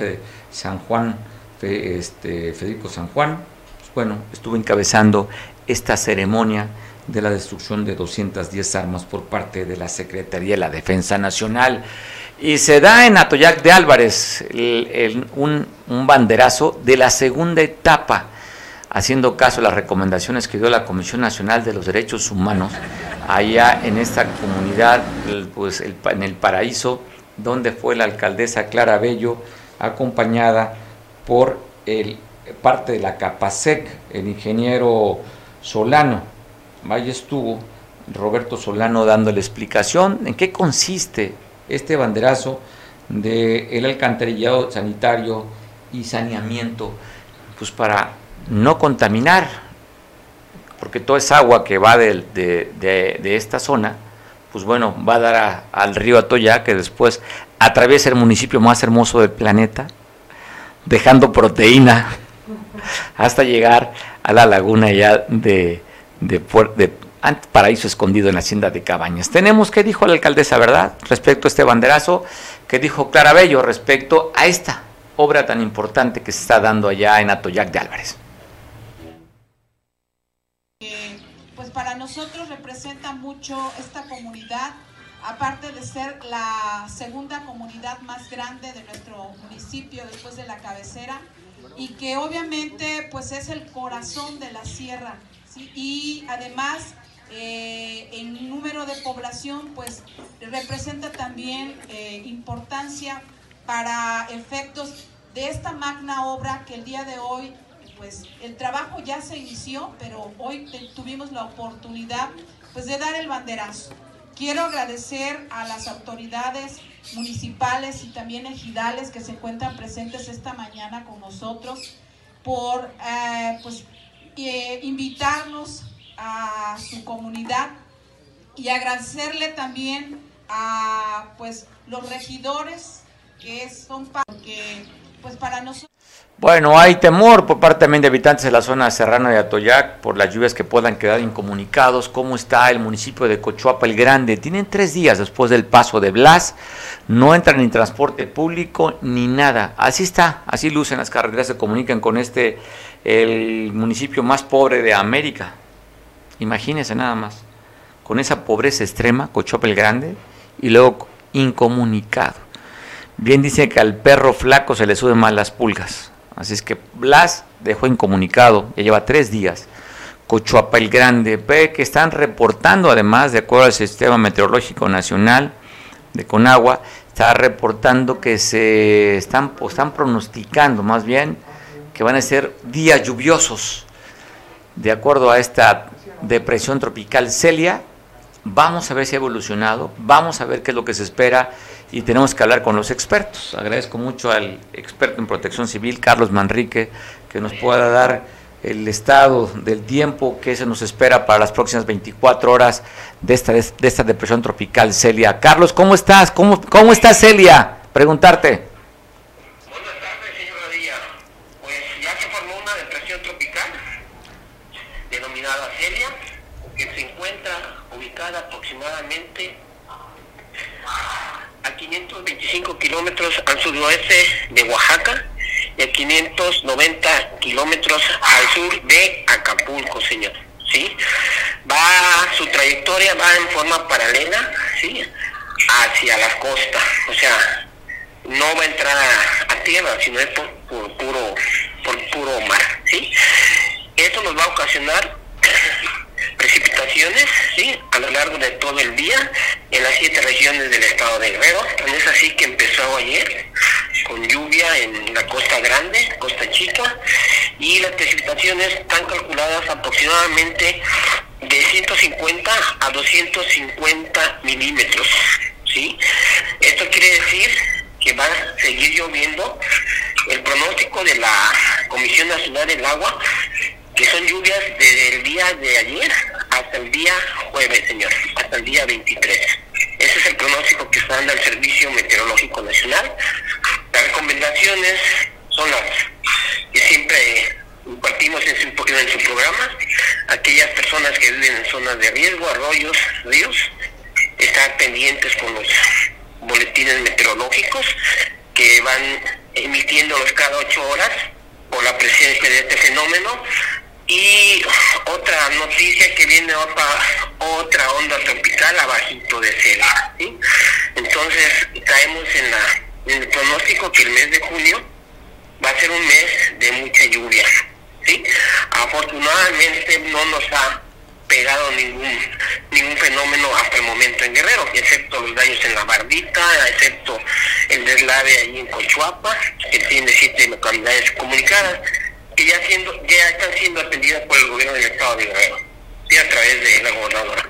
San Juan, este, Federico San Juan, pues bueno, estuvo encabezando esta ceremonia de la destrucción de 210 armas por parte de la Secretaría de la Defensa Nacional. Y se da en Atoyac de Álvarez un, banderazo de la segunda etapa. haciendo caso a las recomendaciones que dio la Comisión Nacional de los Derechos Humanos, allá en esta comunidad, pues en el paraíso, donde fue la alcaldesa Clara Bello, acompañada por el, parte de la Capasec, el ingeniero Solano. Vaya estuvo Roberto Solano dando la explicación en qué consiste este banderazo del el alcantarillado sanitario y saneamiento, pues para no contaminar, porque toda esa agua que va de, de, esta zona, pues bueno, va a dar al río Atoya, que después atraviesa el municipio más hermoso del planeta, dejando proteína hasta llegar a la laguna ya de, de, de paraíso escondido en la hacienda de Cabañas. Tenemos qué dijo la alcaldesa, ¿verdad? Respecto a este banderazo, que dijo Clara Bello respecto a esta obra tan importante que se está dando allá en Atoyac de Álvarez. pues para nosotros representa mucho esta comunidad, aparte de ser la segunda comunidad más grande de nuestro municipio después de la cabecera, y que obviamente pues es el corazón de la sierra, y además eh, en número de población, pues representa también eh, importancia para efectos de esta magna obra que el día de hoy, pues el trabajo ya se inició, pero hoy tuvimos la oportunidad pues de dar el banderazo. Quiero agradecer a las autoridades municipales y también ejidales que se encuentran presentes esta mañana con nosotros por eh, pues, invitarnos a su comunidad y agradecerle también a pues los regidores que son que pues para nosotros bueno, hay temor por parte también de habitantes de la zona serrana de Atoyac por las lluvias que puedan quedar incomunicados. ¿Cómo está el municipio de Cochuapa el Grande? Tienen tres días después del paso de Blas, no entran ni transporte público ni nada. Así está, así lucen las carreteras, se comunican con este, el municipio más pobre de América. Imagínense nada más, con esa pobreza extrema, Cochuapa el Grande, y luego incomunicado. Bien dice que al perro flaco se le suben mal las pulgas. Así es que Blas dejó incomunicado, ya lleva tres días. Cochuapa el Grande, ve que están reportando, además, de acuerdo al Sistema Meteorológico Nacional de Conagua, está reportando que se están, están pronosticando más bien que van a ser días lluviosos. De acuerdo a esta depresión tropical Celia. Vamos a ver si ha evolucionado, vamos a ver qué es lo que se espera y tenemos que hablar con los expertos. Agradezco mucho al experto en protección civil, Carlos Manrique, que nos pueda dar el estado del tiempo que se nos espera para las próximas 24 horas de esta, de esta depresión tropical Celia. Carlos, ¿cómo estás? ¿Cómo, cómo estás Celia? Preguntarte. A 525 kilómetros al suroeste de Oaxaca y a 590 kilómetros al sur de Acapulco, señor. ¿Sí? Va, su trayectoria va en forma paralela, ¿sí? Hacia la costa, o sea, no va a entrar a, tierra, sino es por, puro, por puro mar, ¿sí? Esto nos va a ocasionar precipitaciones ¿sí? a lo largo de todo el día en las siete regiones del estado de Guerrero. Es así que empezó ayer con lluvia en la costa grande, costa chica, y las precipitaciones están calculadas aproximadamente de 150 a 250 milímetros. ¿sí? Esto quiere decir que va a seguir lloviendo. El pronóstico de la Comisión Nacional del Agua que son lluvias desde el día de ayer hasta el día jueves, señor, hasta el día 23. Ese es el pronóstico que está dando el Servicio Meteorológico Nacional. Las recomendaciones son las que siempre impartimos en su, en su programa. Aquellas personas que viven en zonas de riesgo, arroyos, ríos, estar pendientes con los boletines meteorológicos que van emitiéndolos cada ocho horas por la presencia de este fenómeno y otra noticia que viene otra, otra onda tropical abajito de cero. ¿sí? Entonces caemos en, la, en el pronóstico que el mes de junio va a ser un mes de mucha lluvia. ¿sí? Afortunadamente no nos ha pegado ningún ningún fenómeno hasta el momento en Guerrero, excepto los daños en la barbita, excepto el deslave ahí en Cochuapa, que tiene siete localidades comunicadas, que ya siendo ya están siendo atendidas por el gobierno del estado de Guerrero, y a través de la gobernadora.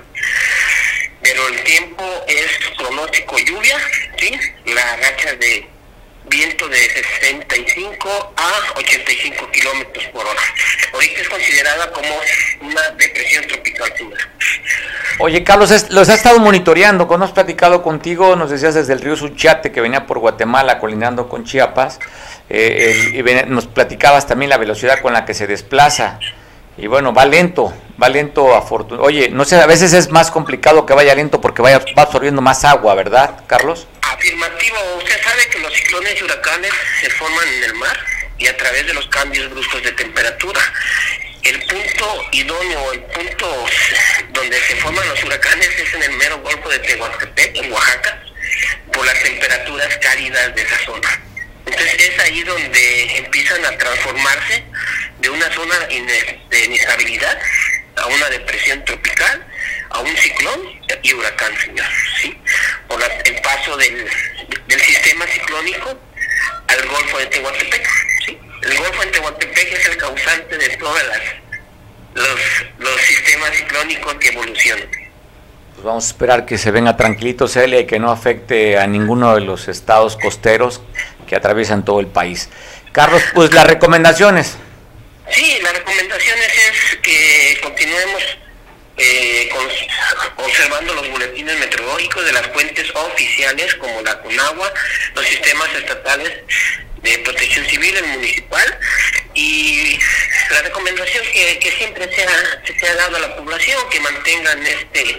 Pero el tiempo es pronóstico lluvia, ¿sí? La racha de viento de 65 a 85 kilómetros por hora. Ahorita es considerada como una depresión tropical, Oye, Carlos, los ha estado monitoreando. Cuando has platicado contigo, nos decías desde el río Suchiate, que venía por Guatemala, colindando con Chiapas, eh, y nos platicabas también la velocidad con la que se desplaza. Y bueno, va lento, va lento afortunadamente. Oye, no sé, a veces es más complicado que vaya lento porque vaya, va absorbiendo más agua, ¿verdad, Carlos? Afirmativo, usted sabe que los ciclones y huracanes se forman en el mar y a través de los cambios bruscos de temperatura. El punto idóneo, el punto donde se forman los huracanes es en el mero golfo de Tehuantepec, en Oaxaca, por las temperaturas cálidas de esa zona. Entonces es ahí donde empiezan a transformarse de una zona de inestabilidad a una depresión tropical, a un ciclón y huracán, señor. ¿sí? Por el paso del, del sistema ciclónico al Golfo de Tehuantepec. ¿sí? El Golfo de Tehuantepec es el causante de todos los, los sistemas ciclónicos que evolucionan. Pues vamos a esperar que se venga tranquilito, Celia, y que no afecte a ninguno de los estados costeros que atraviesan todo el país. Carlos, pues las recomendaciones. Sí, las recomendaciones es que continuemos eh, observando los boletines meteorológicos de las fuentes oficiales como la CONAGUA, los sistemas estatales de protección civil, el municipal, y la recomendación que, que siempre se ha, se ha dado a la población, que mantengan este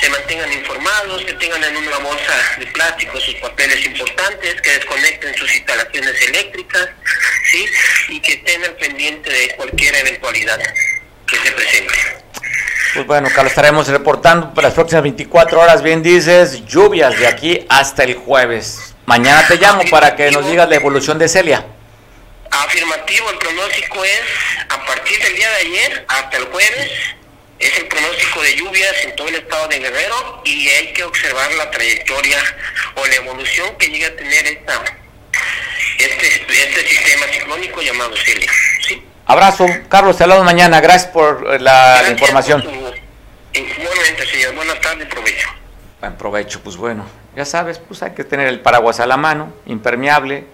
se mantengan informados, que tengan en una bolsa de plástico sus papeles importantes, que desconecten sus instalaciones eléctricas, ¿sí? Y que estén al pendiente de cualquier eventualidad que se presente. Pues bueno, Carlos, estaremos reportando para las próximas 24 horas, bien dices, lluvias de aquí hasta el jueves. Mañana te llamo para que nos digas la evolución de Celia. Afirmativo, el pronóstico es a partir del día de ayer hasta el jueves es el pronóstico de lluvias en todo el estado de Guerrero y hay que observar la trayectoria o la evolución que llega a tener esta, este, este sistema ciclónico llamado Celia. ¿sí? Abrazo, Carlos, te hablamos mañana. Gracias por eh, la, información. igualmente, señor. Buenas tardes, provecho. Buen provecho, pues bueno, ya sabes, pues hay que tener el paraguas a la mano, impermeable,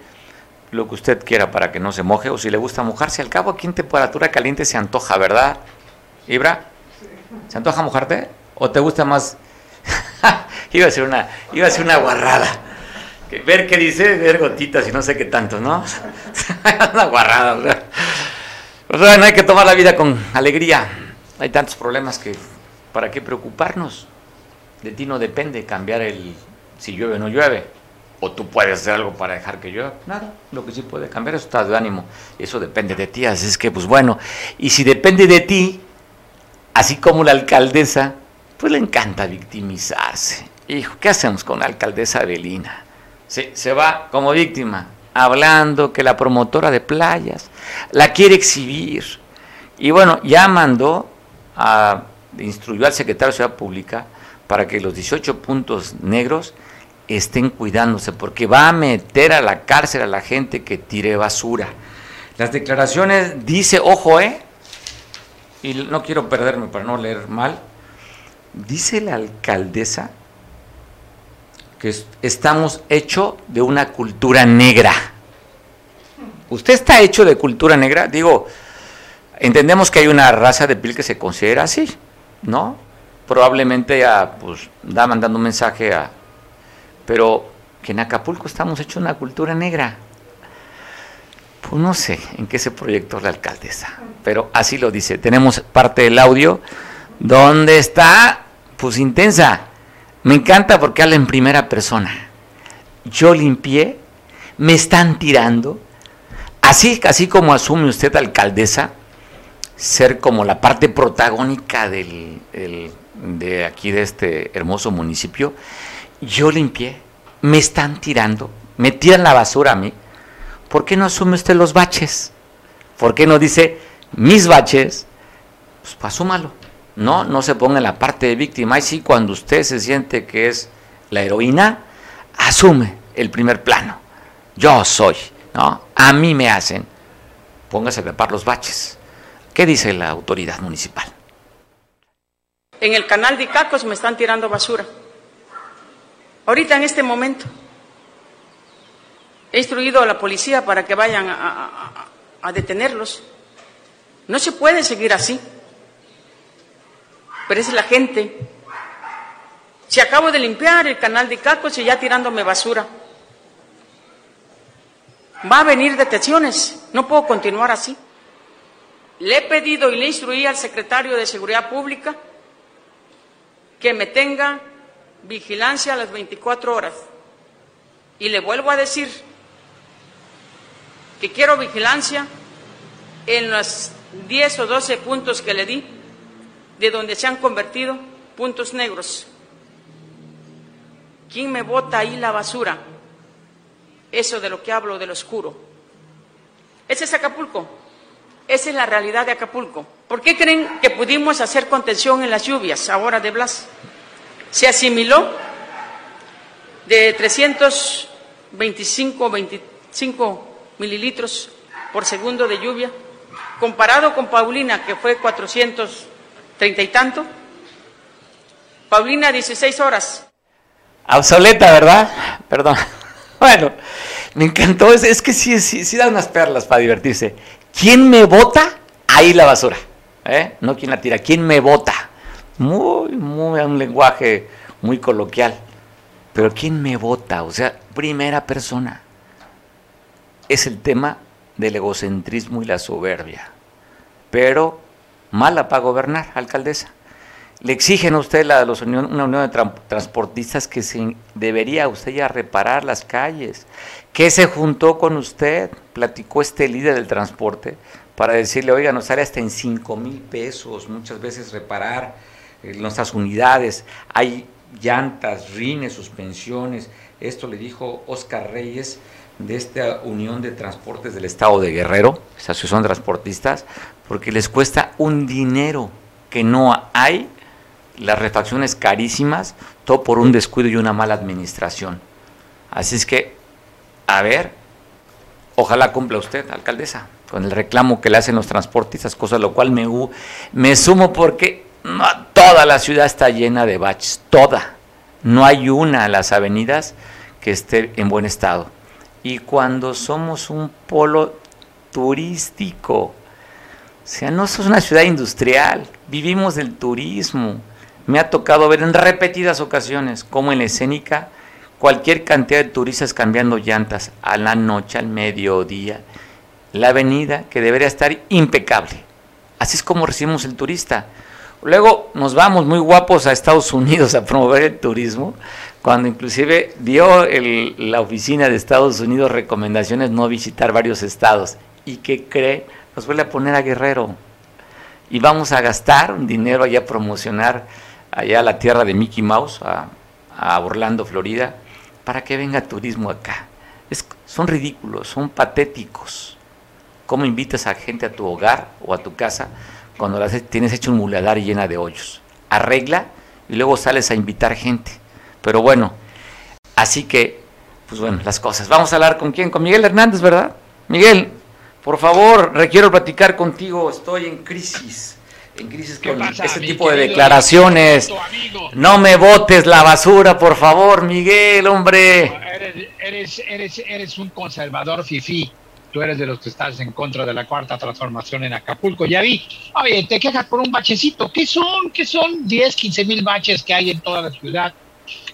lo que usted quiera para que no se moje, o si le gusta mojarse, al cabo aquí en temperatura caliente se antoja, ¿verdad? Ibra. ¿Se antoja mojarte? ¿O te gusta más? iba a ser una, iba a ser una guarrada. ver qué dice, ver gotitas y no sé qué tanto, ¿no? una guarrada. Pues bueno, hay que tomar la vida con alegría. Hay tantos problemas que, ¿para qué preocuparnos? De ti no depende cambiar el si llueve o no llueve. O tú puedes hacer algo para dejar que llueva. Nada, lo que sí puede cambiar es tu estado de ánimo. Eso depende de ti. Así es que, pues bueno, y si depende de ti, así como la alcaldesa, pues le encanta victimizarse. Hijo, ¿qué hacemos con la alcaldesa Avelina? Se, se va como víctima, hablando que la promotora de playas la quiere exhibir. Y bueno, ya mandó, a, instruyó al secretario de Ciudad Pública para que los 18 puntos negros estén cuidándose, porque va a meter a la cárcel a la gente que tire basura. Las declaraciones, dice, ojo, ¿eh? Y no quiero perderme para no leer mal, dice la alcaldesa que estamos hechos de una cultura negra. ¿Usted está hecho de cultura negra? Digo, entendemos que hay una raza de piel que se considera así, ¿no? Probablemente ya, pues, da mandando un mensaje a... Pero que en Acapulco estamos hechos de una cultura negra. Pues no sé en qué se proyectó la alcaldesa, pero así lo dice. Tenemos parte del audio donde está, pues intensa. Me encanta porque habla en primera persona. Yo limpié, me están tirando. Así, así como asume usted, alcaldesa, ser como la parte protagónica del, de aquí de este hermoso municipio. Yo limpié, me están tirando, me tiran la basura a mí ¿por qué no asume usted los baches? ¿Por qué no dice, mis baches, pues asúmalo. No, no se ponga en la parte de víctima. Y sí, cuando usted se siente que es la heroína, asume el primer plano. Yo soy, ¿no? A mí me hacen. Póngase a tapar los baches. ¿Qué dice la autoridad municipal? En el canal de Cacos me están tirando basura. Ahorita en este momento. He instruido a la policía para que vayan a, detenerlos. No se puede seguir así. Pero es la gente. Si acabo de limpiar el canal de Cacos y ya tirándome basura. Va a venir detenciones. No puedo continuar así. Le he pedido y le instruí al secretario de Seguridad Pública que me tenga vigilancia a las 24 horas. Y le vuelvo a decir, que quiero vigilancia en los 10 o 12 puntos que le di, de donde se han convertido puntos negros. ¿Quién me bota ahí la basura? Eso de lo que hablo del oscuro. Ese es Acapulco. Esa es la realidad de Acapulco. ¿Por qué creen que pudimos hacer contención en las lluvias ahora de Blas? Se asimiló de 325, 25 mililitros por segundo de lluvia, comparado con Paulina, que fue 430 y tanto. Paulina, 16 horas. Obsoleta, ¿verdad? Perdón. Bueno, me encantó. Es, que sí, sí, sí da unas perlas para divertirse. ¿Quién me vota? Ahí la basura. ¿eh? No quién la tira. ¿Quién me vota? Muy, muy, un lenguaje muy coloquial. Pero ¿quién me vota? O sea, primera persona es el tema del egocentrismo y la soberbia. Pero mala para gobernar, alcaldesa. Le exigen a usted la los una unión de transportistas que se, debería usted ya reparar las calles. ¿Qué se juntó con usted? Platicó este líder del transporte para decirle, oiga, nos sale hasta en 5 mil pesos muchas veces reparar eh, nuestras unidades. Hay llantas, rines, suspensiones. Esto le dijo Oscar Reyes, de esta Unión de Transportes del Estado de Guerrero, esta asociación de transportistas, porque les cuesta un dinero que no hay, las refacciones carísimas, todo por un descuido y una mala administración. Así es que, a ver, ojalá cumpla usted, alcaldesa, con el reclamo que le hacen los transportistas, cosa lo cual me, me sumo porque toda la ciudad está llena de baches, toda. No hay una de las avenidas que esté en buen estado y cuando somos un polo turístico. O sea, no somos una ciudad industrial, vivimos del turismo. Me ha tocado ver en repetidas ocasiones como en la escénica cualquier cantidad de turistas cambiando llantas a la noche, al mediodía. La avenida que debería estar impecable. Así es como recibimos el turista. Luego nos vamos muy guapos a Estados Unidos a promover el turismo, cuando inclusive dio la oficina de Estados Unidos recomendaciones no visitar varios estados. ¿Y qué cree? Nos vuelve a poner a Guerrero. Y vamos a gastar un dinero allá a promocionar allá a la tierra de Mickey Mouse, a, Orlando, Florida, para que venga turismo acá. son ridículos, son patéticos. ¿Cómo invitas a gente a tu hogar o a tu casa cuando tienes hecho un muladar llena de hoyos? Arregla y luego sales a invitar gente pero bueno, así que, pues bueno, las cosas. Vamos a hablar con quién, con Miguel Hernández, ¿verdad? Miguel, por favor, requiero platicar contigo, estoy en crisis. En crisis con ese tipo de declaraciones. No me botes la basura, por favor, Miguel, hombre. Eres, eres, eres, un conservador fifí tú eres de los que estás en contra de la cuarta transformación en Acapulco. Ya vi, oye, te quejas por un bachecito. ¿Qué son? ¿Qué son 10, 15 mil baches que hay en toda la ciudad?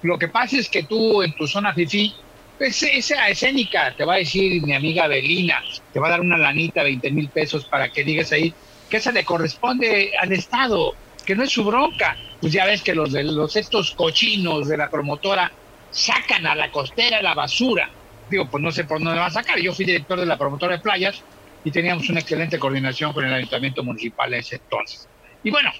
Lo que pasa es que tú en tu zona FIFI, pues esa escénica, te va a decir mi amiga Belina, te va a dar una lanita, 20 mil pesos para que digas ahí que esa le corresponde al Estado, que no es su bronca. Pues ya ves que los de los estos cochinos de la promotora sacan a la costera la basura. Digo, pues no sé por dónde va a sacar. Yo fui director de la promotora de playas y teníamos una excelente coordinación con el ayuntamiento municipal en ese entonces. Y bueno,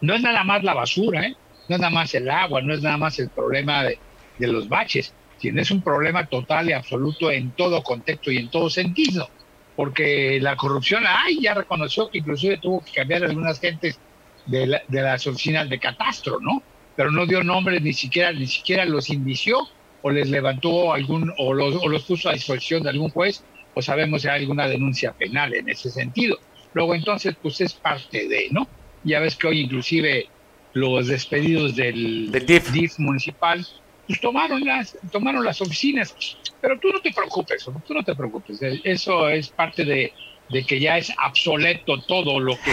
no es nada más la basura, ¿eh? No es nada más el agua, no es nada más el problema de, los baches, sino es un problema total y absoluto en todo contexto y en todo sentido. porque la corrupción, ay, ya reconoció que inclusive tuvo que cambiar algunas gentes de, de las oficinas de catastro, ¿no? Pero no dio nombres, ni siquiera, ni siquiera los inició o les levantó algún, o los, o los puso a disposición de algún juez, o sabemos si hay alguna denuncia penal en ese sentido. Luego entonces, pues es parte de, ¿no? Ya ves que hoy inclusive los despedidos del, DIF. municipal, pues tomaron las, tomaron las oficinas. Pero tú no te preocupes, tú no te preocupes. Eso es parte de, de que ya es obsoleto todo lo que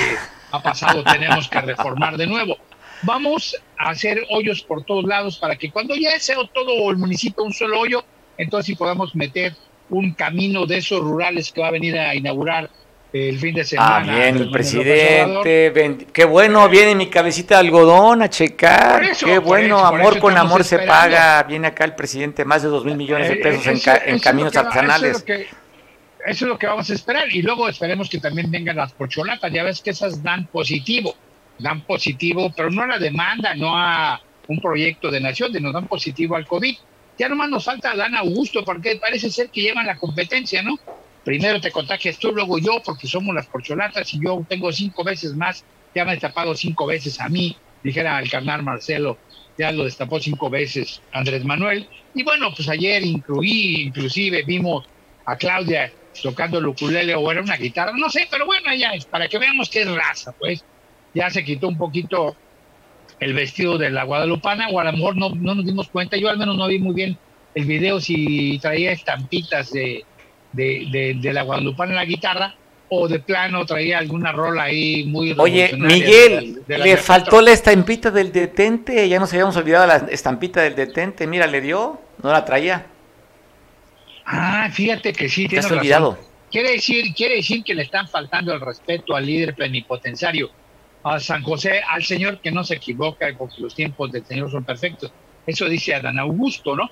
ha pasado, tenemos que reformar de nuevo. Vamos a hacer hoyos por todos lados para que cuando ya sea todo el municipio un solo hoyo, entonces sí podamos meter un camino de esos rurales que va a venir a inaugurar el fin de semana. Ah, bien, el presidente. qué bueno, viene mi cabecita de algodón a checar. qué bueno, amor con amor se paga. Viene acá el presidente, más de dos mil millones de eh, pesos en, caminos artesanales. Eso es, lo que, vamos a esperar. Y luego esperemos que también vengan las porcholatas. Ya ves que esas dan positivo. Dan positivo, pero no a la demanda, no a un proyecto de nación, nos dan positivo al COVID. Ya nomás nos falta Dan Augusto, porque parece ser que llevan la competencia, ¿no? Primero te contagias tú, luego yo, porque somos las porcholatas y yo tengo cinco veces más, ya me he tapado cinco veces a mí, dijera el carnal Marcelo, ya lo destapó cinco veces Andrés Manuel. Y bueno, pues ayer incluí, inclusive vimos a Claudia tocando el ukulele o era una guitarra, no sé, pero bueno, ya es para que veamos qué raza, pues ya se quitó un poquito el vestido de la guadalupana o a lo mejor no, no nos dimos cuenta, yo al menos no vi muy bien el video si traía estampitas de, de, de, la Guadalupana en la guitarra o de plano traía alguna rola ahí muy... Oye, Miguel, le faltó la estampita del detente, ya nos habíamos olvidado la estampita del detente, mira, le dio, no la traía. Ah, fíjate que sí, te has olvidado. Quiere decir, quiere decir que le están faltando el respeto al líder plenipotenciario, a San José, al Señor que no se equivoca, porque los tiempos del Señor son perfectos. Eso dice Adán Augusto, ¿no?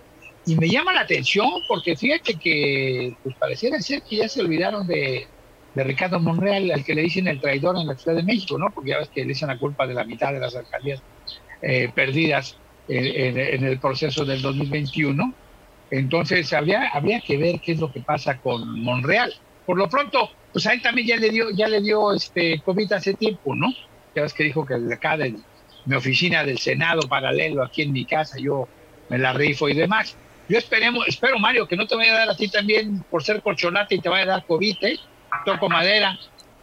Y me llama la atención porque fíjate que pues pareciera ser que ya se olvidaron de, Ricardo Monreal, al que le dicen el traidor en la Ciudad de México, ¿no? Porque ya ves que le dicen la culpa de la mitad de las alcaldías eh, perdidas en, el proceso del 2021. Entonces habría, habría que ver qué es lo que pasa con Monreal. Por lo pronto, pues a él también ya le dio, ya le dio este COVID hace tiempo, ¿no? Ya ves que dijo que de acá de mi oficina del Senado paralelo aquí en mi casa, yo me la rifo y demás. Yo esperemos, espero, Mario, que no te vaya a dar a ti también por ser corcholata y te vaya a dar COVID, ¿eh? Toco madera,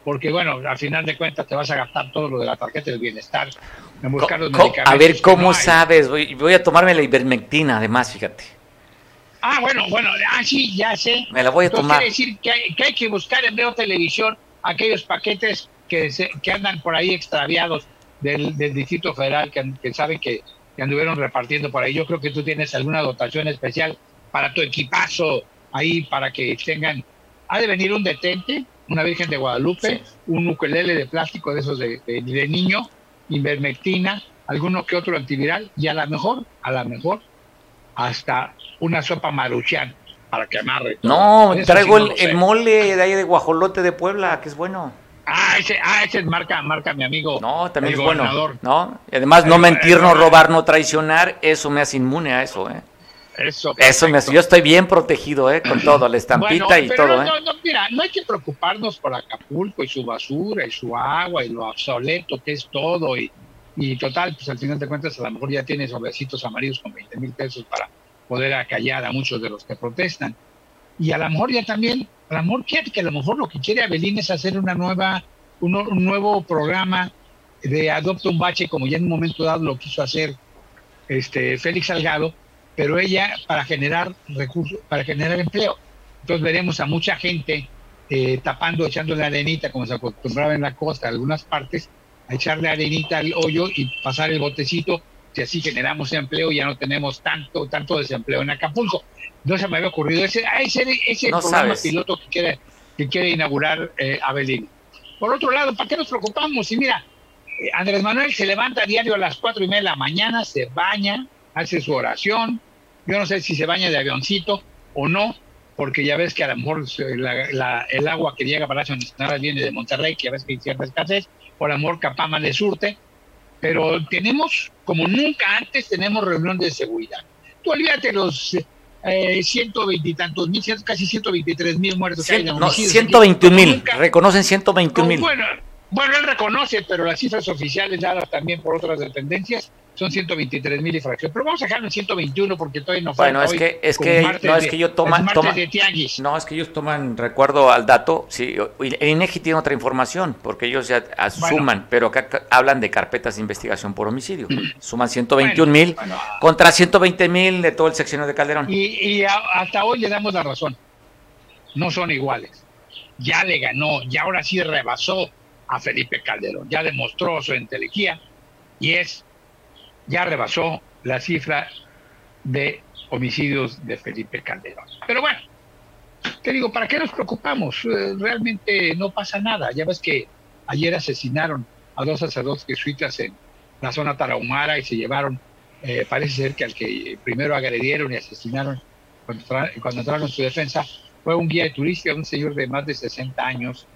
porque bueno, al final de cuentas te vas a gastar todo lo de la tarjeta del bienestar en buscar los medicamentos. A ver, ¿cómo sabes? Voy, voy a tomarme la ivermectina, además, fíjate. Ah, bueno, bueno, ah, sí, ya sé. Me la voy a tomar. Quiere decir que hay, que hay que buscar en Veo Televisión aquellos paquetes que, se, que andan por ahí extraviados del, del Distrito Federal, que, que saben que que anduvieron repartiendo por ahí. Yo creo que tú tienes alguna dotación especial para tu equipazo ahí, para que tengan. Ha de venir un detente, una Virgen de Guadalupe, un ukelele de plástico de esos de, de, niño, invermectina, alguno que otro antiviral y a lo mejor, a lo mejor, hasta una sopa maruchan para que amarre. No, traigo el, el, mole de ahí de guajolote de Puebla, que es bueno. Ah, ese, ah, ese marca, marca mi amigo. No, también es bueno. ¿no? Además, no mentir, no robar, no traicionar, eso me hace inmune a eso, ¿eh? Eso, eso me hace, yo estoy bien protegido, ¿eh? Con todo, la estampita y todo, ¿eh? No, mira, no hay que preocuparnos por Acapulco y su basura y su agua y lo obsoleto que es todo y, y total, pues al final de cuentas a lo mejor ya tienes sobrecitos amarillos con 20 mil pesos para poder acallar a muchos de los que protestan. Y a lo mejor ya también a lo mejor que a lo mejor lo que quiere Abelín es hacer una nueva, un, nuevo programa de Adopta un Bache, como ya en un momento dado lo quiso hacer este Félix Salgado, pero ella para generar recursos, para generar empleo. Entonces veremos a mucha gente eh, tapando, echándole arenita, como se acostumbraba en la costa, en algunas partes, a echarle arenita al hoyo y pasar el botecito, si así generamos empleo, ya no tenemos tanto, tanto desempleo en Acapulco no se me había ocurrido ese, ah, ese, ese programa piloto que quiere, que quiere inaugurar eh, Abelín. Por otro lado, ¿para qué nos preocupamos? Y mira, eh, Andrés Manuel se levanta a diario a las cuatro y media de la mañana, se baña, hace su oración. Yo no sé si se baña de avioncito o no, porque ya ves que a lo mejor el agua que llega a Palacio Nacional viene de Monterrey, que ya ves que hay cierta escasez, o a lo mejor Capama le surte, pero tenemos, como nunca antes, tenemos reunión de seguridad. Tú olvídate los eh, ciento veintitantos mil, casi ciento veintitrés mil muertos. no, ciento veintiún mil, reconocen ciento veintiún mil. Bueno, bueno, él reconoce, pero las cifras oficiales dadas también por otras dependencias son 123 mil y fracción. Pero vamos a dejarlo en 121 porque todavía no falta. Bueno, es que, es que, no, es que yo toman, toma, no, es que ellos toman, recuerdo al dato, sí, el INEGI tiene otra información porque ellos ya suman, pero acá hablan de carpetas de investigación por homicidio. Suman 121 mil contra 120 mil de todo el seccional de Calderón. Y, y hasta hoy le damos la razón. No son iguales. Ya le ganó, ya ahora sí rebasó a Felipe Calderón. Ya demostró su inteligencia y es, ya rebasó la cifra de homicidios de Felipe Calderón. Pero bueno, te digo, ¿para qué nos preocupamos? Eh, realmente no pasa nada. Ya ves que ayer asesinaron a dos sacerdotes jesuitas en la zona tarahumara y se llevaron, eh, parece ser que al que primero agredieron y asesinaron cuando, cuando entraron en su defensa fue un guía de turista, un señor de más de 60 años,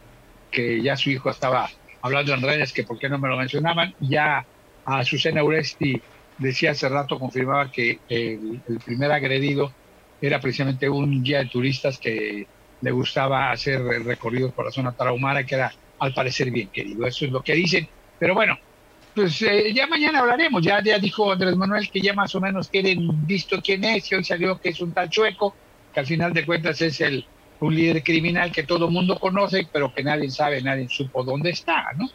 que ya su hijo estaba hablando en redes que por qué no me lo mencionaban. Ya a Susana Uresti decía hace rato, confirmaba que el, primer agredido era precisamente un guía de turistas que le gustaba hacer recorridos por la zona tarahumara, que era al parecer bien querido. Eso es lo que dicen. Pero bueno, pues eh, ya mañana hablaremos. Ya, ya dijo Andrés Manuel que ya más o menos tienen visto quién es, y hoy salió que es un tal chueco, que al final de cuentas es el un líder criminal que todo el mundo conoce, pero que nadie sabe, nadie supo dónde está, ¿no?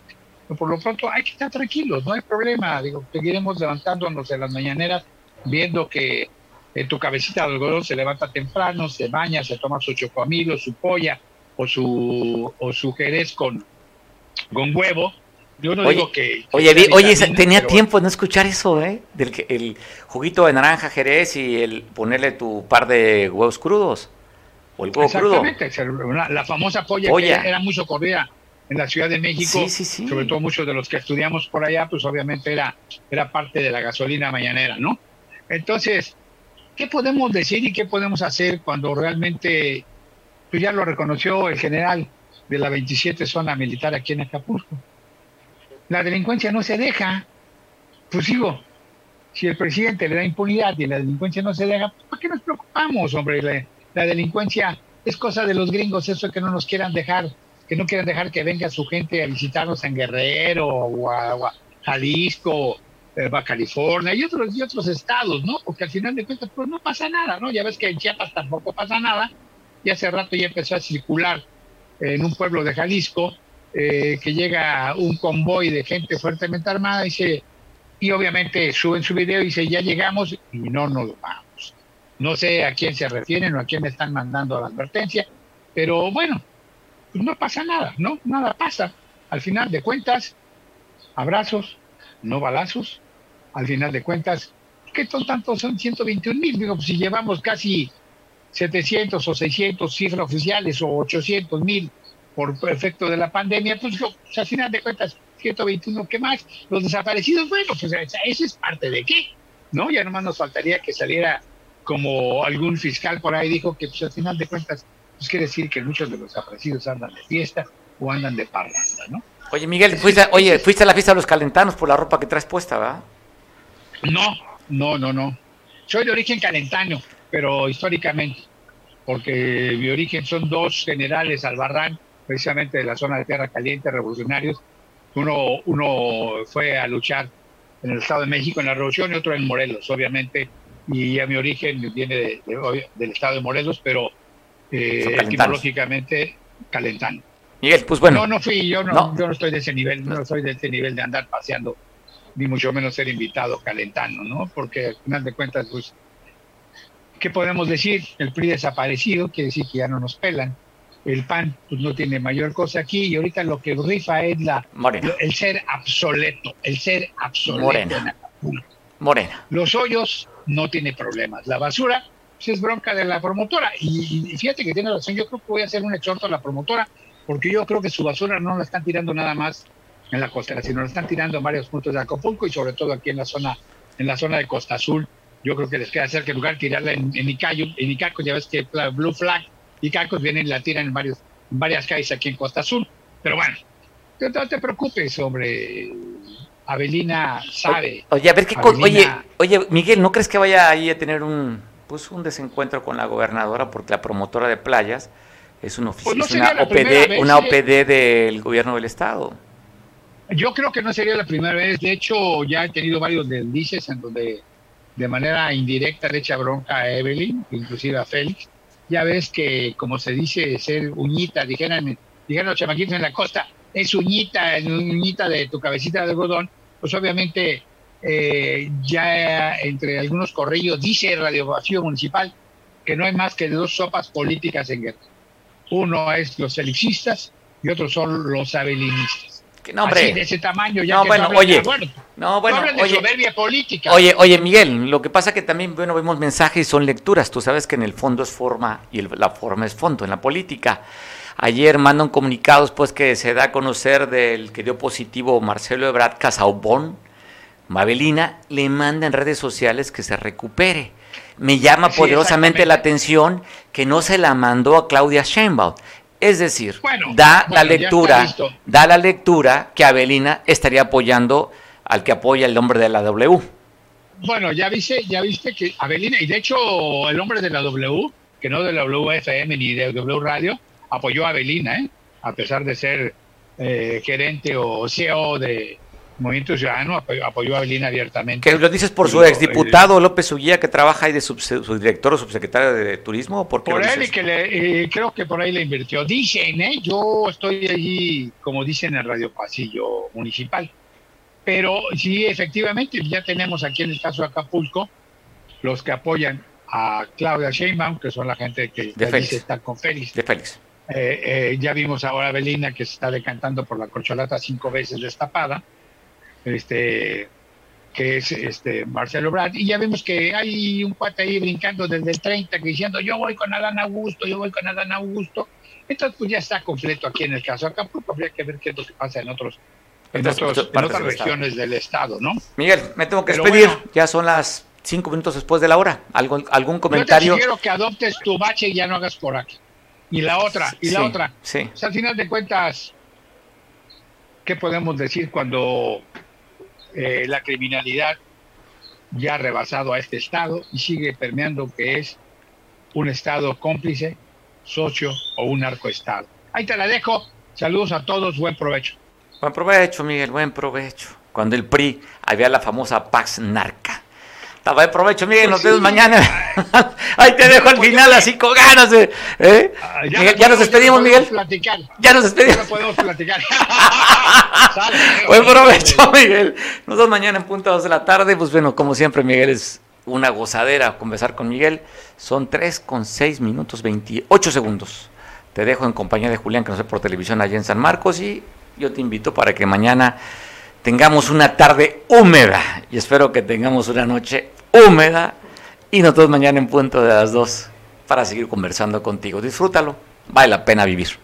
Pero por lo pronto hay que estar tranquilos, no hay problema, digo, seguiremos levantándonos en las mañaneras, viendo que en tu cabecita de algodón se levanta temprano, se baña, se toma su chocomilo, su polla o su, o su jerez con, con huevo. Yo no digo que... oye, oye tenía tiempo de no escuchar eso, ¿eh? Del el juguito de naranja jerez y el ponerle tu par de huevos crudos. O el Exactamente, La, famosa polla, que era muy socorrida en la Ciudad de México, sobre todo muchos de los que estudiamos por allá, pues obviamente era, era parte de la gasolina mañanera, ¿no? Entonces, ¿qué podemos decir y qué podemos hacer cuando realmente, pues ya lo reconoció el general de la 27 zona militar aquí en Acapulco? La delincuencia no se deja, pues digo, si el presidente le da impunidad y la delincuencia no se deja, ¿para qué nos preocupamos, hombre? La delincuencia es cosa de los gringos, eso que no nos quieran dejar, que no quieran dejar que venga su gente a visitarnos en Guerrero o a, Jalisco, eh, a California y otros, y otros estados, ¿no? Porque al final de cuentas, pues no pasa nada, ¿no? Ya ves que en Chiapas tampoco pasa nada, y hace rato ya empezó a circular en un pueblo de Jalisco, eh, que llega un convoy de gente fuertemente armada y, se, y obviamente suben su video y dice, ya llegamos y no nos vamos. No sé a quién se refieren o a quién me están mandando la advertencia, pero bueno, pues no pasa nada, ¿no? Nada pasa. Al final de cuentas, abrazos, no balazos. Al final de cuentas, ¿qué son tantos? Son 121 mil. Digo, pues si llevamos casi 700 o 600 cifras oficiales o 800 mil por efecto de la pandemia, pues, pues, al final de cuentas, 121, ¿qué más? Los desaparecidos, bueno, pues eso es parte de qué, ¿no? Ya nomás nos faltaría que saliera como algún fiscal por ahí dijo que pues, al final de cuentas, pues quiere decir que muchos de los aparecidos andan de fiesta o andan de parranda, ¿no? Oye, Miguel, fuiste, oye, fuiste a la fiesta de los calentanos por la ropa que traes puesta, ¿verdad? No, no, no, no. Soy de origen calentano, pero históricamente, porque mi origen son dos generales albarrán, precisamente de la zona de Tierra Caliente, revolucionarios. Uno, uno fue a luchar en el Estado de México en la Revolución y otro en Morelos, obviamente y a mi origen viene del estado de Morelos, pero eh, etimológicamente calentano. Miguel, pues bueno. No, no fui, yo no, yo no estoy de ese nivel, no soy de ese nivel de andar paseando, ni mucho menos ser invitado calentano, ¿no? Porque al final de cuentas, pues, ¿qué podemos decir? El PRI desaparecido, quiere decir que ya no nos pelan. El PAN pues, no tiene mayor cosa aquí y ahorita lo que rifa es la, el ser obsoleto, el ser obsoleto Morena. Morena. Los hoyos no tiene problemas. La basura pues, es bronca de la promotora. Y, fíjate que tiene razón, yo creo que voy a hacer un exhorto a la promotora, porque yo creo que su basura no la están tirando nada más en la costera, sino la están tirando en varios puntos de Acapulco y sobre todo aquí en la zona, en la zona de Costa Azul. Yo creo que les queda cerca en lugar tirarla en, en Icayo, en Icacos, ya ves que Blue Flag, Icacos vienen y la tiran en, varios, en varias calles aquí en Costa Azul. Pero bueno, no te preocupes, hombre. Avelina sabe. Oye, a ver qué oye, oye, Miguel, ¿no crees que vaya ahí a tener un pues un desencuentro con la gobernadora porque la promotora de playas es, un Pues no es una, OPD, una ¿eh? Del gobierno del estado. Yo creo que no sería la primera vez. De hecho, ya he tenido varios deslices en donde de manera indirecta le echa bronca a Evelyn, inclusive a Félix. Ya ves que, como se dice, ser uñita, dijeran, dijeron los chamaquitos en la costa, es uñita, es uñita de tu cabecita de algodón, pues obviamente eh, ya entre algunos corrillos dice Radio Vacío Municipal que no hay más que dos sopas políticas en guerra. Uno es los felixistas y otros son los abelinistas. No, hombre. Así de ese tamaño, ya No, que bueno, hablan- oye, No, bueno, hablan de oye, soberbia política. Oye, oye, Miguel, lo que pasa que también, bueno, vemos mensajes y son lecturas. Tú sabes que en el fondo es forma y el- la forma es fondo en la política. Ayer mandan comunicados, pues, que se da a conocer del que dio positivo Marcelo Ebrard Casaubon, Mabelina, le manda en redes sociales que se recupere. Me llama Sí, poderosamente la atención que no se la mandó a Claudia Sheinbaum. Es decir, Bueno, da bueno, la lectura, da la lectura que Abelina estaría apoyando al que apoya el nombre de la W. Bueno, ya viste, ya viste que Abelina, y de hecho el hombre de la W, que no de la WFM ni de W Radio, apoyó a Abelina, ¿eh? a pesar de ser eh, gerente o CEO de Movimiento Ciudadano, apoyó, apoyó a Abelina abiertamente. ¿Que lo dices por su exdiputado López Uguía que trabaja ahí de subdirector o subsecretario de turismo? ¿O por qué Por él y que le, eh, creo que por ahí le invirtió. Dicen, ¿eh? yo estoy allí, como dicen en el Radio Pasillo Municipal. Pero sí, efectivamente, ya tenemos aquí en el caso de Acapulco los que apoyan a Claudia Sheinbaum, que son la gente que De dice está con Félix. De Félix. Eh, eh, ya vimos ahora a Belina que se está decantando por la corcholata cinco veces destapada, este, que es este Marcelo Brad, y ya vemos que hay un cuate ahí brincando desde el 30 que diciendo yo voy con Adán Augusto, yo voy con Adán Augusto. Entonces pues ya está completo aquí en el caso de Acapulco, habría que ver qué es lo que pasa en otros en, Otras- otros- otras en regiones del estado, ¿no? Miguel, me tengo que Pero despedir. bueno. ya son las cinco minutos después de la hora. ¿Algo, ¿Algún Yo te comentario? sugiero que adoptes tu bache y ya no hagas por aquí. Y la otra, y la otra. Sí. O sea, al final de cuentas, ¿qué podemos decir cuando eh, la criminalidad ya ha rebasado a este Estado y sigue permeando que es un Estado cómplice, socio o un narcoestado? Ahí te la dejo. Saludos a todos, buen provecho. Buen provecho, Miguel, buen provecho. Cuando el PRI había la famosa Pax Narca. Buen provecho, Miguel, nos Pues vemos sí. mañana. Ahí te dejo al Pues final, ya- así con ganas. de- ¿eh? Ah, Miguel, no ya nos despedimos, no Miguel. Platicar. Ya nos Ya despedimos. no podemos platicar. Sale. Buen provecho, Miguel. Nos vemos mañana en punto a dos de la tarde. Pues bueno, como siempre, Miguel es una gozadera conversar con Miguel. Son 3 con 6 minutos 28 segundos. Te dejo en compañía de Julián, que nos ve por televisión allá en San Marcos. Y yo te invito para que mañana tengamos una tarde húmeda. Y espero que tengamos una noche húmeda. Y nosotros mañana en punto de las 2 para seguir conversando contigo. Disfrútalo. Vale la pena vivir.